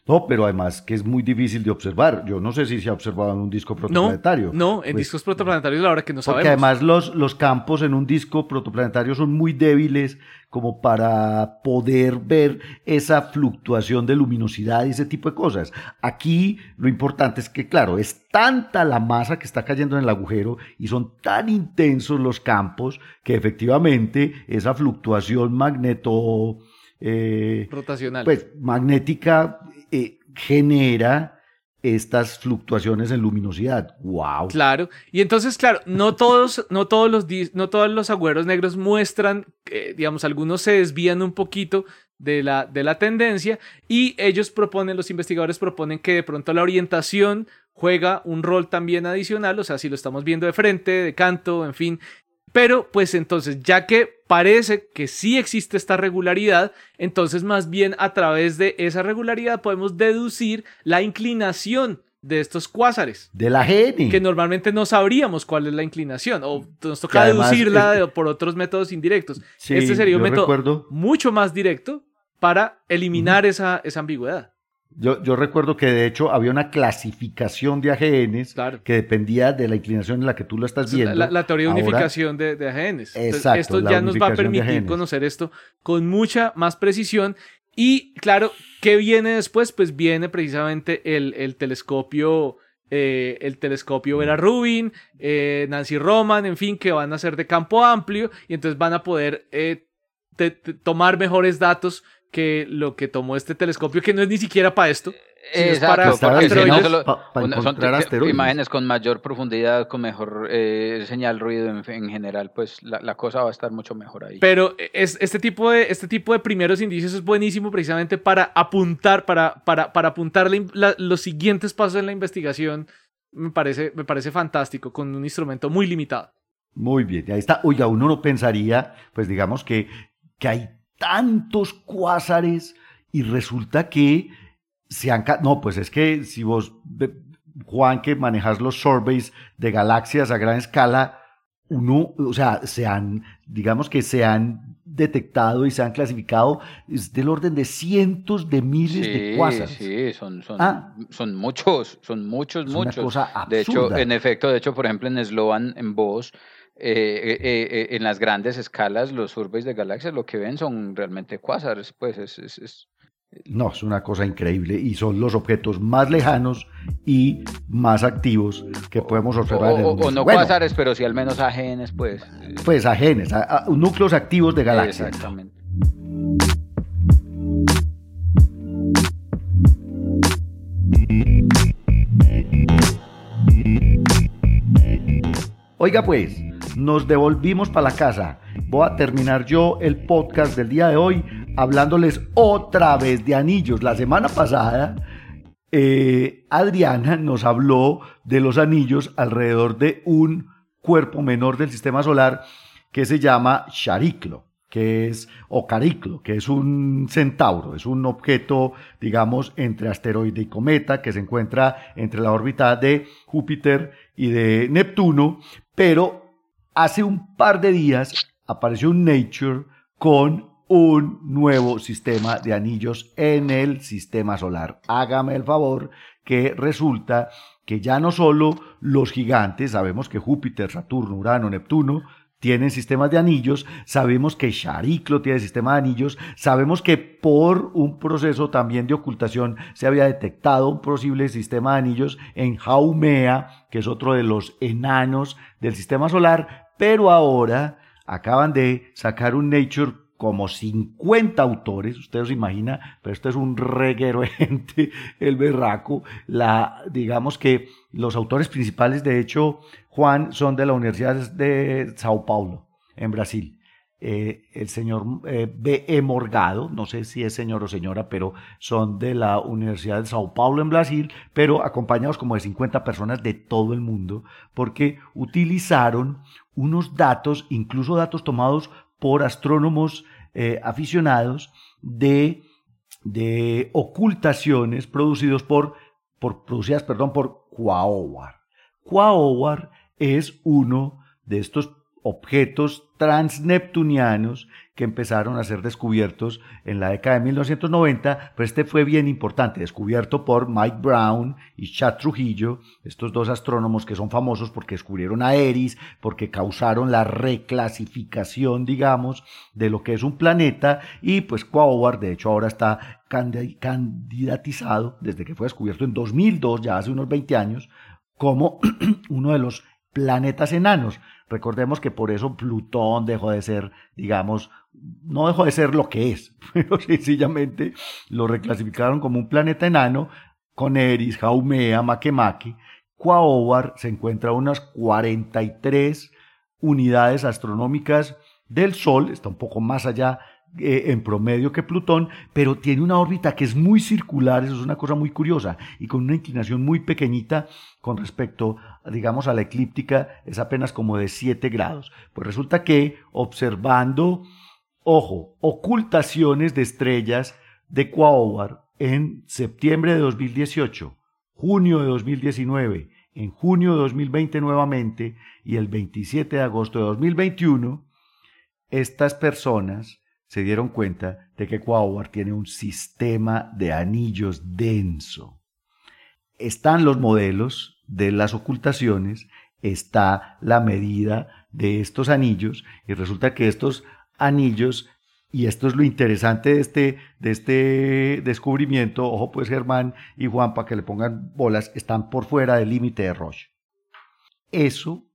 no, pero además que es muy difícil de observar. Yo no sé si se ha observado en un disco protoplanetario. No, en pues, discos protoplanetarios la hora que no sabemos. Porque además los, los campos en un disco protoplanetario son muy débiles como para poder ver esa fluctuación de luminosidad y ese tipo de cosas. Aquí lo importante es que, claro, es tanta la masa que está cayendo en el agujero y son tan intensos los campos que efectivamente esa fluctuación magneto... Eh, Rotacional. Pues magnética eh, genera estas fluctuaciones en luminosidad. ¡Wow! Claro. Y entonces, claro, no todos, no todos los, no todos los agujeros negros muestran, digamos, algunos se desvían un poquito de la, de la tendencia y ellos proponen, los investigadores proponen que de pronto la orientación juega un rol también adicional, o sea, si lo estamos viendo de frente, de canto, en fin, pero pues entonces, ya que parece que sí existe esta regularidad, entonces más bien a través de esa regularidad podemos deducir la inclinación de estos cuásares. De la GN. Que normalmente no sabríamos cuál es la inclinación o nos toca deducirla por otros métodos indirectos. este sería un método mucho más directo para eliminar esa, esa ambigüedad. Yo, yo, recuerdo que de hecho había una clasificación de AGNs que dependía de la inclinación en la que tú lo estás viendo. La, teoría de unificación de, de, AGNs. Exacto, esto ya nos va a permitir conocer esto con mucha más precisión. Y claro, ¿qué viene después? Pues viene precisamente el, el telescopio. Eh, el telescopio Vera Rubin, eh, Nancy Roman, en fin, que van a ser de campo amplio y entonces van a poder eh, tomar mejores datos que lo que tomó este telescopio, que no es ni siquiera para esto. es para, asteroides. son imágenes con mayor profundidad, con mejor eh, señal ruido en, general, pues la, cosa va a estar mucho mejor ahí. Pero es, este, tipo de, este tipo de primeros indicios es buenísimo precisamente para apuntar, para, para, para apuntar los siguientes pasos en la investigación. Me parece, me parece fantástico, con un instrumento muy limitado. Muy bien, ahí está. Oiga, uno no pensaría, pues digamos que, que hay tantos cuásares y resulta que se han... No, pues es que si vos, Juan, que manejas los surveys de galaxias a gran escala, uno, o sea, se han, digamos que se han detectado y se han clasificado es del orden de cientos de miles de cuásares. Sí, son, son, ah. son muchos, son muchos, es muchos. Una cosa de hecho, en efecto, de hecho, por ejemplo, en Sloan, en Voss, eh, eh, eh, en las grandes escalas, los surveys de galaxias lo que ven son realmente cuásares, pues es, es, es no, es una cosa increíble y son los objetos más lejanos y más activos que podemos observar. O, en el o no bueno, cuásares, pero sí al menos ajenes, pues. Pues ajenes, a, a, núcleos activos de galaxias. Exactamente. Oiga pues, nos devolvimos para la casa. Voy a terminar yo el podcast del día de hoy hablándoles otra vez de anillos. La semana pasada, eh, Adriana nos habló de los anillos alrededor de un cuerpo menor del sistema solar que se llama Chariclo que es, o Cariclo, que es un centauro, es un objeto, digamos, entre asteroide y cometa, que se encuentra entre la órbita de Júpiter y de Neptuno, pero hace un par de días apareció un Nature con un nuevo sistema de anillos en el sistema solar. Hágame el favor que resulta que ya no solo los gigantes, sabemos que Júpiter, Saturno, Urano, Neptuno, tienen sistemas de anillos, sabemos que Chariclo tiene sistema de anillos, sabemos que por un proceso también de ocultación se había detectado un posible sistema de anillos en Haumea, que es otro de los enanos del sistema solar, pero ahora acaban de sacar un Nature como 50 autores, ustedes se imaginan, pero esto es un reguero de gente, el berraco, la, digamos que los autores principales, de hecho, Juan, son de la Universidad de Sao Paulo, en Brasil. Eh, el señor eh, B.E. Morgado, no sé si es señor o señora, pero son de la Universidad de Sao Paulo en Brasil, pero acompañados como de 50 personas de todo el mundo, porque utilizaron unos datos, incluso datos tomados por astrónomos eh, aficionados de, de ocultaciones producidos por, por, producidas perdón, por Quaoar. Quaoar es uno de estos objetos transneptunianos que empezaron a ser descubiertos en la década de 1990, pero este fue bien importante, descubierto por Mike Brown y Chad Trujillo, estos dos astrónomos que son famosos porque descubrieron a Eris, porque causaron la reclasificación, digamos, de lo que es un planeta, y pues Quaoar, de hecho, ahora está candidatizado, desde que fue descubierto en 2002, ya hace unos 20 años, como uno de los planetas enanos. Recordemos que por eso Plutón dejó de ser, digamos, no dejó de ser lo que es, pero sencillamente lo reclasificaron como un planeta enano con Eris, Jaumea, Makemake. Quaoar se encuentra a unas 43 unidades astronómicas del Sol, está un poco más allá eh, en promedio que Plutón, pero tiene una órbita que es muy circular, eso es una cosa muy curiosa, y con una inclinación muy pequeñita con respecto, digamos, a la eclíptica, es apenas como de 7 grados. Pues resulta que observando, ojo, ocultaciones de estrellas de Quaoar en septiembre de 2018, junio de 2019, en junio de 2020 nuevamente y el 27 de agosto de 2021, estas personas se dieron cuenta de que Quaoar tiene un sistema de anillos denso. Están los modelos de las ocultaciones, está la medida de estos anillos y resulta que estos anillos, y esto es lo interesante de este, de este descubrimiento, ojo pues Germán y Juan para que le pongan bolas, están por fuera del límite de Roche. Eso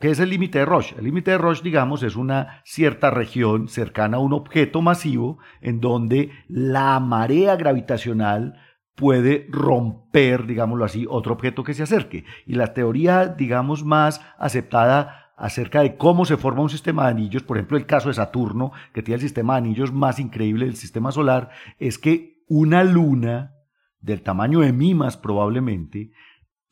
¿Qué es el límite de Roche? El límite de Roche, digamos, es una cierta región cercana a un objeto masivo en donde la marea gravitacional puede romper, digámoslo así, otro objeto que se acerque. Y la teoría, digamos, más aceptada acerca de cómo se forma un sistema de anillos, por ejemplo, el caso de Saturno, que tiene el sistema de anillos más increíble del sistema solar, es que una luna del tamaño de Mimas probablemente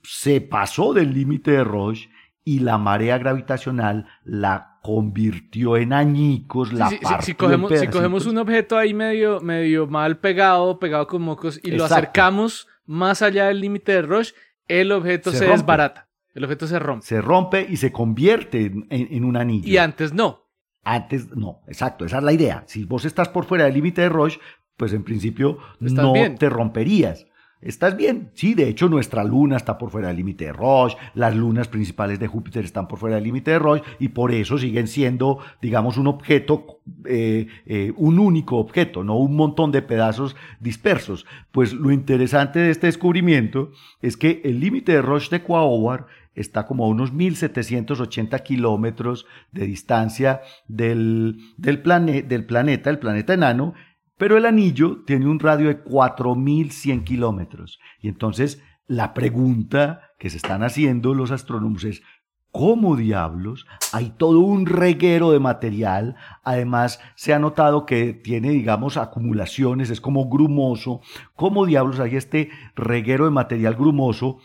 se pasó del límite de Roche y la marea gravitacional la convirtió en añicos, la Sí, sí, sí, partió si, en cogemos, si cogemos un objeto ahí medio, medio mal pegado, pegado con mocos, y lo acercamos más allá del límite de Roche, el objeto Se desbarata. El objeto se rompe. se rompe y se convierte en, en- en un anillo. Y antes no. Antes, no, exacto, esa es la idea. Si vos estás por fuera del límite de Roche, pues en principio Estás no bien. te romperías. Estás bien. Sí, de hecho nuestra luna está por fuera del límite de Roche, las lunas principales de Júpiter están por fuera del límite de Roche y por eso siguen siendo, digamos, un objeto, eh, eh, un único objeto, no un montón de pedazos dispersos. Pues lo interesante de este descubrimiento es que el límite de Roche de Quaoar está como a unos 1780 kilómetros de distancia del, del, plane- del planeta, el planeta enano, pero el anillo tiene un radio de 4100 kilómetros. Y entonces la pregunta que se están haciendo los astrónomos es, ¿cómo diablos? Hay todo un reguero de material. Además, se ha notado que tiene, digamos, acumulaciones, es como grumoso. ¿Cómo diablos hay este reguero de material grumoso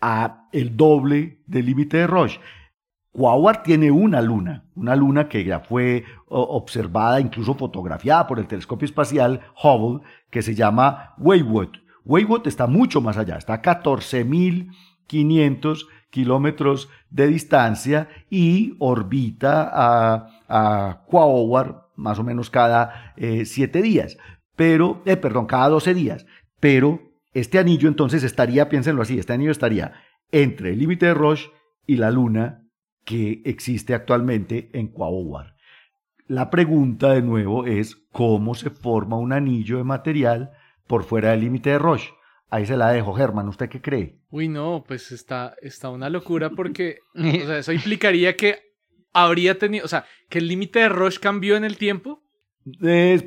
a el doble del límite de Roche? Quaoar tiene una luna, una luna que ya fue observada, incluso fotografiada por el telescopio espacial Hubble, que se llama Waywood. Waywood está mucho más allá, está a 14.500 kilómetros de distancia y orbita a, a más o menos cada eh, siete días, pero, eh, perdón, cada 12 días. Pero este anillo entonces estaría, piénsenlo así, este anillo estaría entre el límite de Roche y la luna que existe actualmente en Quaoar. La pregunta de nuevo es cómo se forma un anillo de material por fuera del límite de Roche. Ahí se la dejo, Germán, ¿usted qué cree? Uy, no, pues está, está una locura porque o sea, eso implicaría que habría tenido, o sea, que el límite de Roche cambió en el tiempo. Es,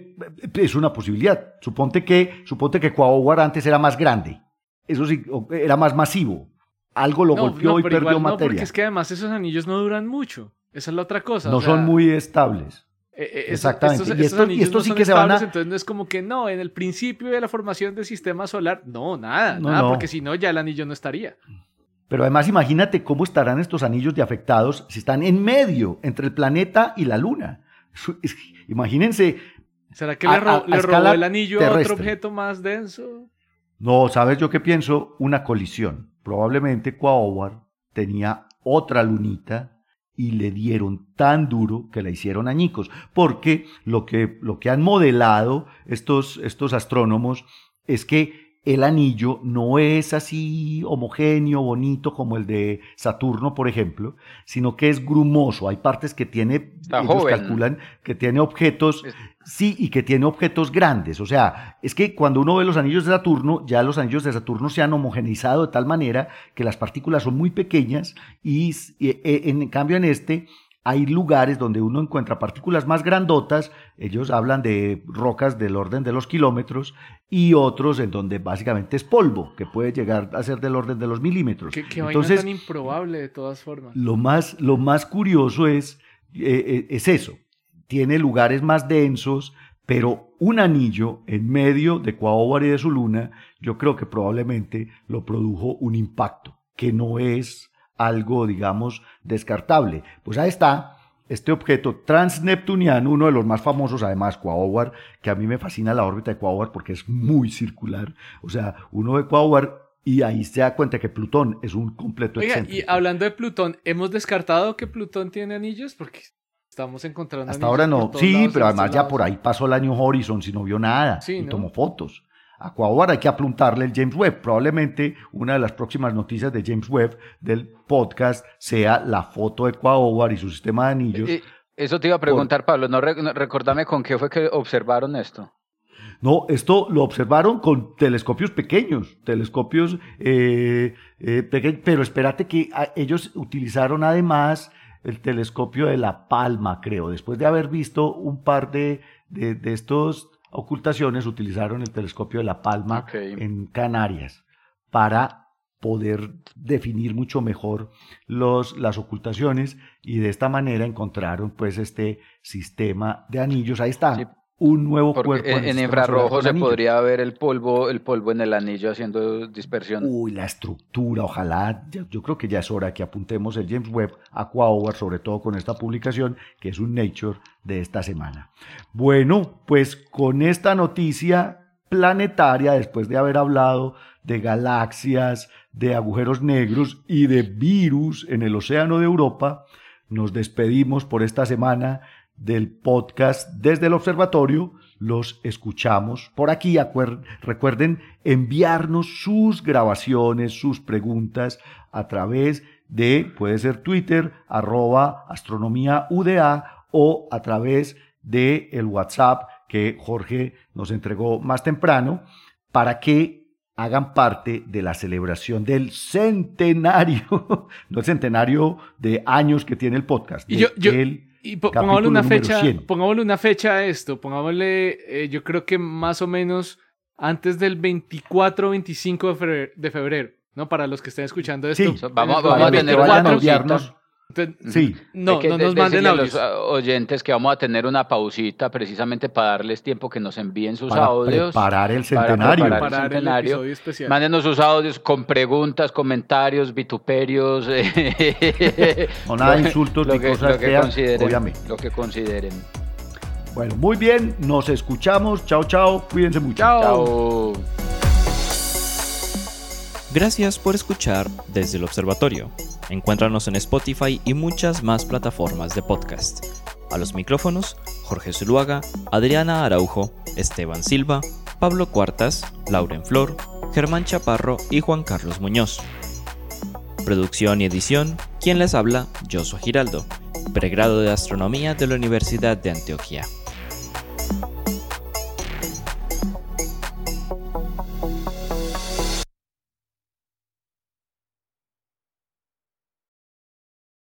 es una posibilidad. Suponte que, suponte que Quaoar antes era más grande. Eso sí, era más masivo. Algo lo no, golpeó no, y perdió igual no, porque materia. es que además esos anillos no duran mucho. Esa es la otra cosa. no o sea, son muy estables. eh, eh, exactamente. Estos, Y estos y no sí que se van a- Entonces no es como que no, en el principio de la formación del sistema solar, no, nada, No, nada, no. porque si no ya el anillo no estaría. Pero además imagínate cómo estarán estos anillos de afectados si están en medio, entre el planeta y la luna. Imagínense, ¿Será que A- le, ro- a- a le robó el anillo a otro objeto más denso? no, ¿sabes yo qué pienso? Una colisión. Probablemente Quaoar tenía otra lunita y le dieron tan duro que la hicieron añicos. Porque lo que, lo que han modelado estos, estos astrónomos es que el anillo no es así homogéneo, bonito como el de Saturno, por ejemplo, sino que es grumoso. Hay partes que tiene, Está ellos joven. calculan que tiene objetos, Es- sí, y que tiene objetos grandes. O sea, es que cuando uno ve los anillos de Saturno, ya los anillos de Saturno se han homogeneizado de tal manera que las partículas son muy pequeñas y, y, eh, en cambio en este hay lugares donde uno encuentra partículas más grandotas, ellos hablan de rocas del orden de los kilómetros, y otros en donde básicamente es polvo, que puede llegar a ser del orden de los milímetros. Qué, qué vaina Entonces, tan improbable de todas formas. lo más, lo más curioso es, eh, eh, es eso. Tiene lugares más densos, pero un anillo en medio de Quaoar y de su luna, yo creo que probablemente lo produjo un impacto, que no es algo, digamos, descartable. Pues ahí está este objeto transneptuniano, uno de los más famosos, además, Quaoar, que a mí me fascina la órbita de Quaoar porque es muy circular. O sea, uno ve Quaoar y ahí se da cuenta que Plutón es un completo Oiga, y hablando de Plutón, ¿hemos descartado que Plutón tiene anillos? Porque estamos encontrando Hasta ahora no. Sí, pero además ya por ahí pasó el año Horizon si no vio nada Sí, y ¿no? tomó fotos. A Quaoar hay que apuntarle el James Webb. Probablemente una de las próximas noticias de James Webb del podcast sea la foto de Quaoar y su sistema de anillos. Eso te iba a preguntar, Pablo. No- recordame con qué fue que observaron esto. No, esto lo observaron con telescopios pequeños, telescopios eh, eh, peque- pero espérate que ah, ellos utilizaron además el telescopio de La Palma, creo. Después de haber visto un par de, de, de estos ocultaciones, utilizaron el telescopio de La Palma en Canarias para poder definir mucho mejor los, las ocultaciones y de esta manera encontraron pues este sistema de anillos. Ahí está. Sí. Un nuevo Porque cuerpo. en, sistema infrarrojo se podría ver el polvo, el polvo en el anillo haciendo dispersión. Uy, la estructura, ojalá, yo creo que ya es hora que apuntemos el James Webb Aqua Hour, sobre todo con esta publicación, que es un Nature de esta semana. Bueno, pues con esta noticia planetaria, después de haber hablado de galaxias, de agujeros negros y de virus en el océano de Europa, nos despedimos por esta semana del podcast desde el observatorio. Los escuchamos por aquí. Recuerden enviarnos sus grabaciones, sus preguntas a través de, puede ser Twitter, arroba astronomía UDA o a través de el WhatsApp que Jorge nos entregó más temprano para que hagan parte de la celebración del centenario, no el centenario de años que tiene el podcast. Y yo- Y po- capítulo pongámosle una fecha, 100. pongámosle una fecha a esto, pongámosle, eh, yo creo que más o menos antes del 24 o 25 de febrero, de febrero, ¿no? Para los que estén escuchando esto. Sí, vamos- vamos a Vayan- 2024, tener vayan a enviarnos. Sí, no, que no de- nos manden a los ah, oyentes que vamos a tener una pausita precisamente para darles tiempo que nos envíen sus para audios. preparar el para centenario. preparar Para el centenario. Mándenos sus audios con preguntas, comentarios, vituperios. No nada de insultos lo ni que- cosas lo que feas, consideren, obviamente. Lo que consideren. Bueno, muy bien, nos escuchamos. Chao, chao, cuídense mucho. Chao. Chao. Gracias por escuchar desde el observatorio. Encuéntranos en Spotify y muchas más plataformas de podcast. A los micrófonos, Jorge Zuluaga, Adriana Araujo, Esteban Silva, Pablo Cuartas, Lauren Flor, Germán Chaparro y Juan Carlos Muñoz. Producción y edición, quien les habla, Josué Giraldo, pregrado de Astronomía de la Universidad de Antioquia.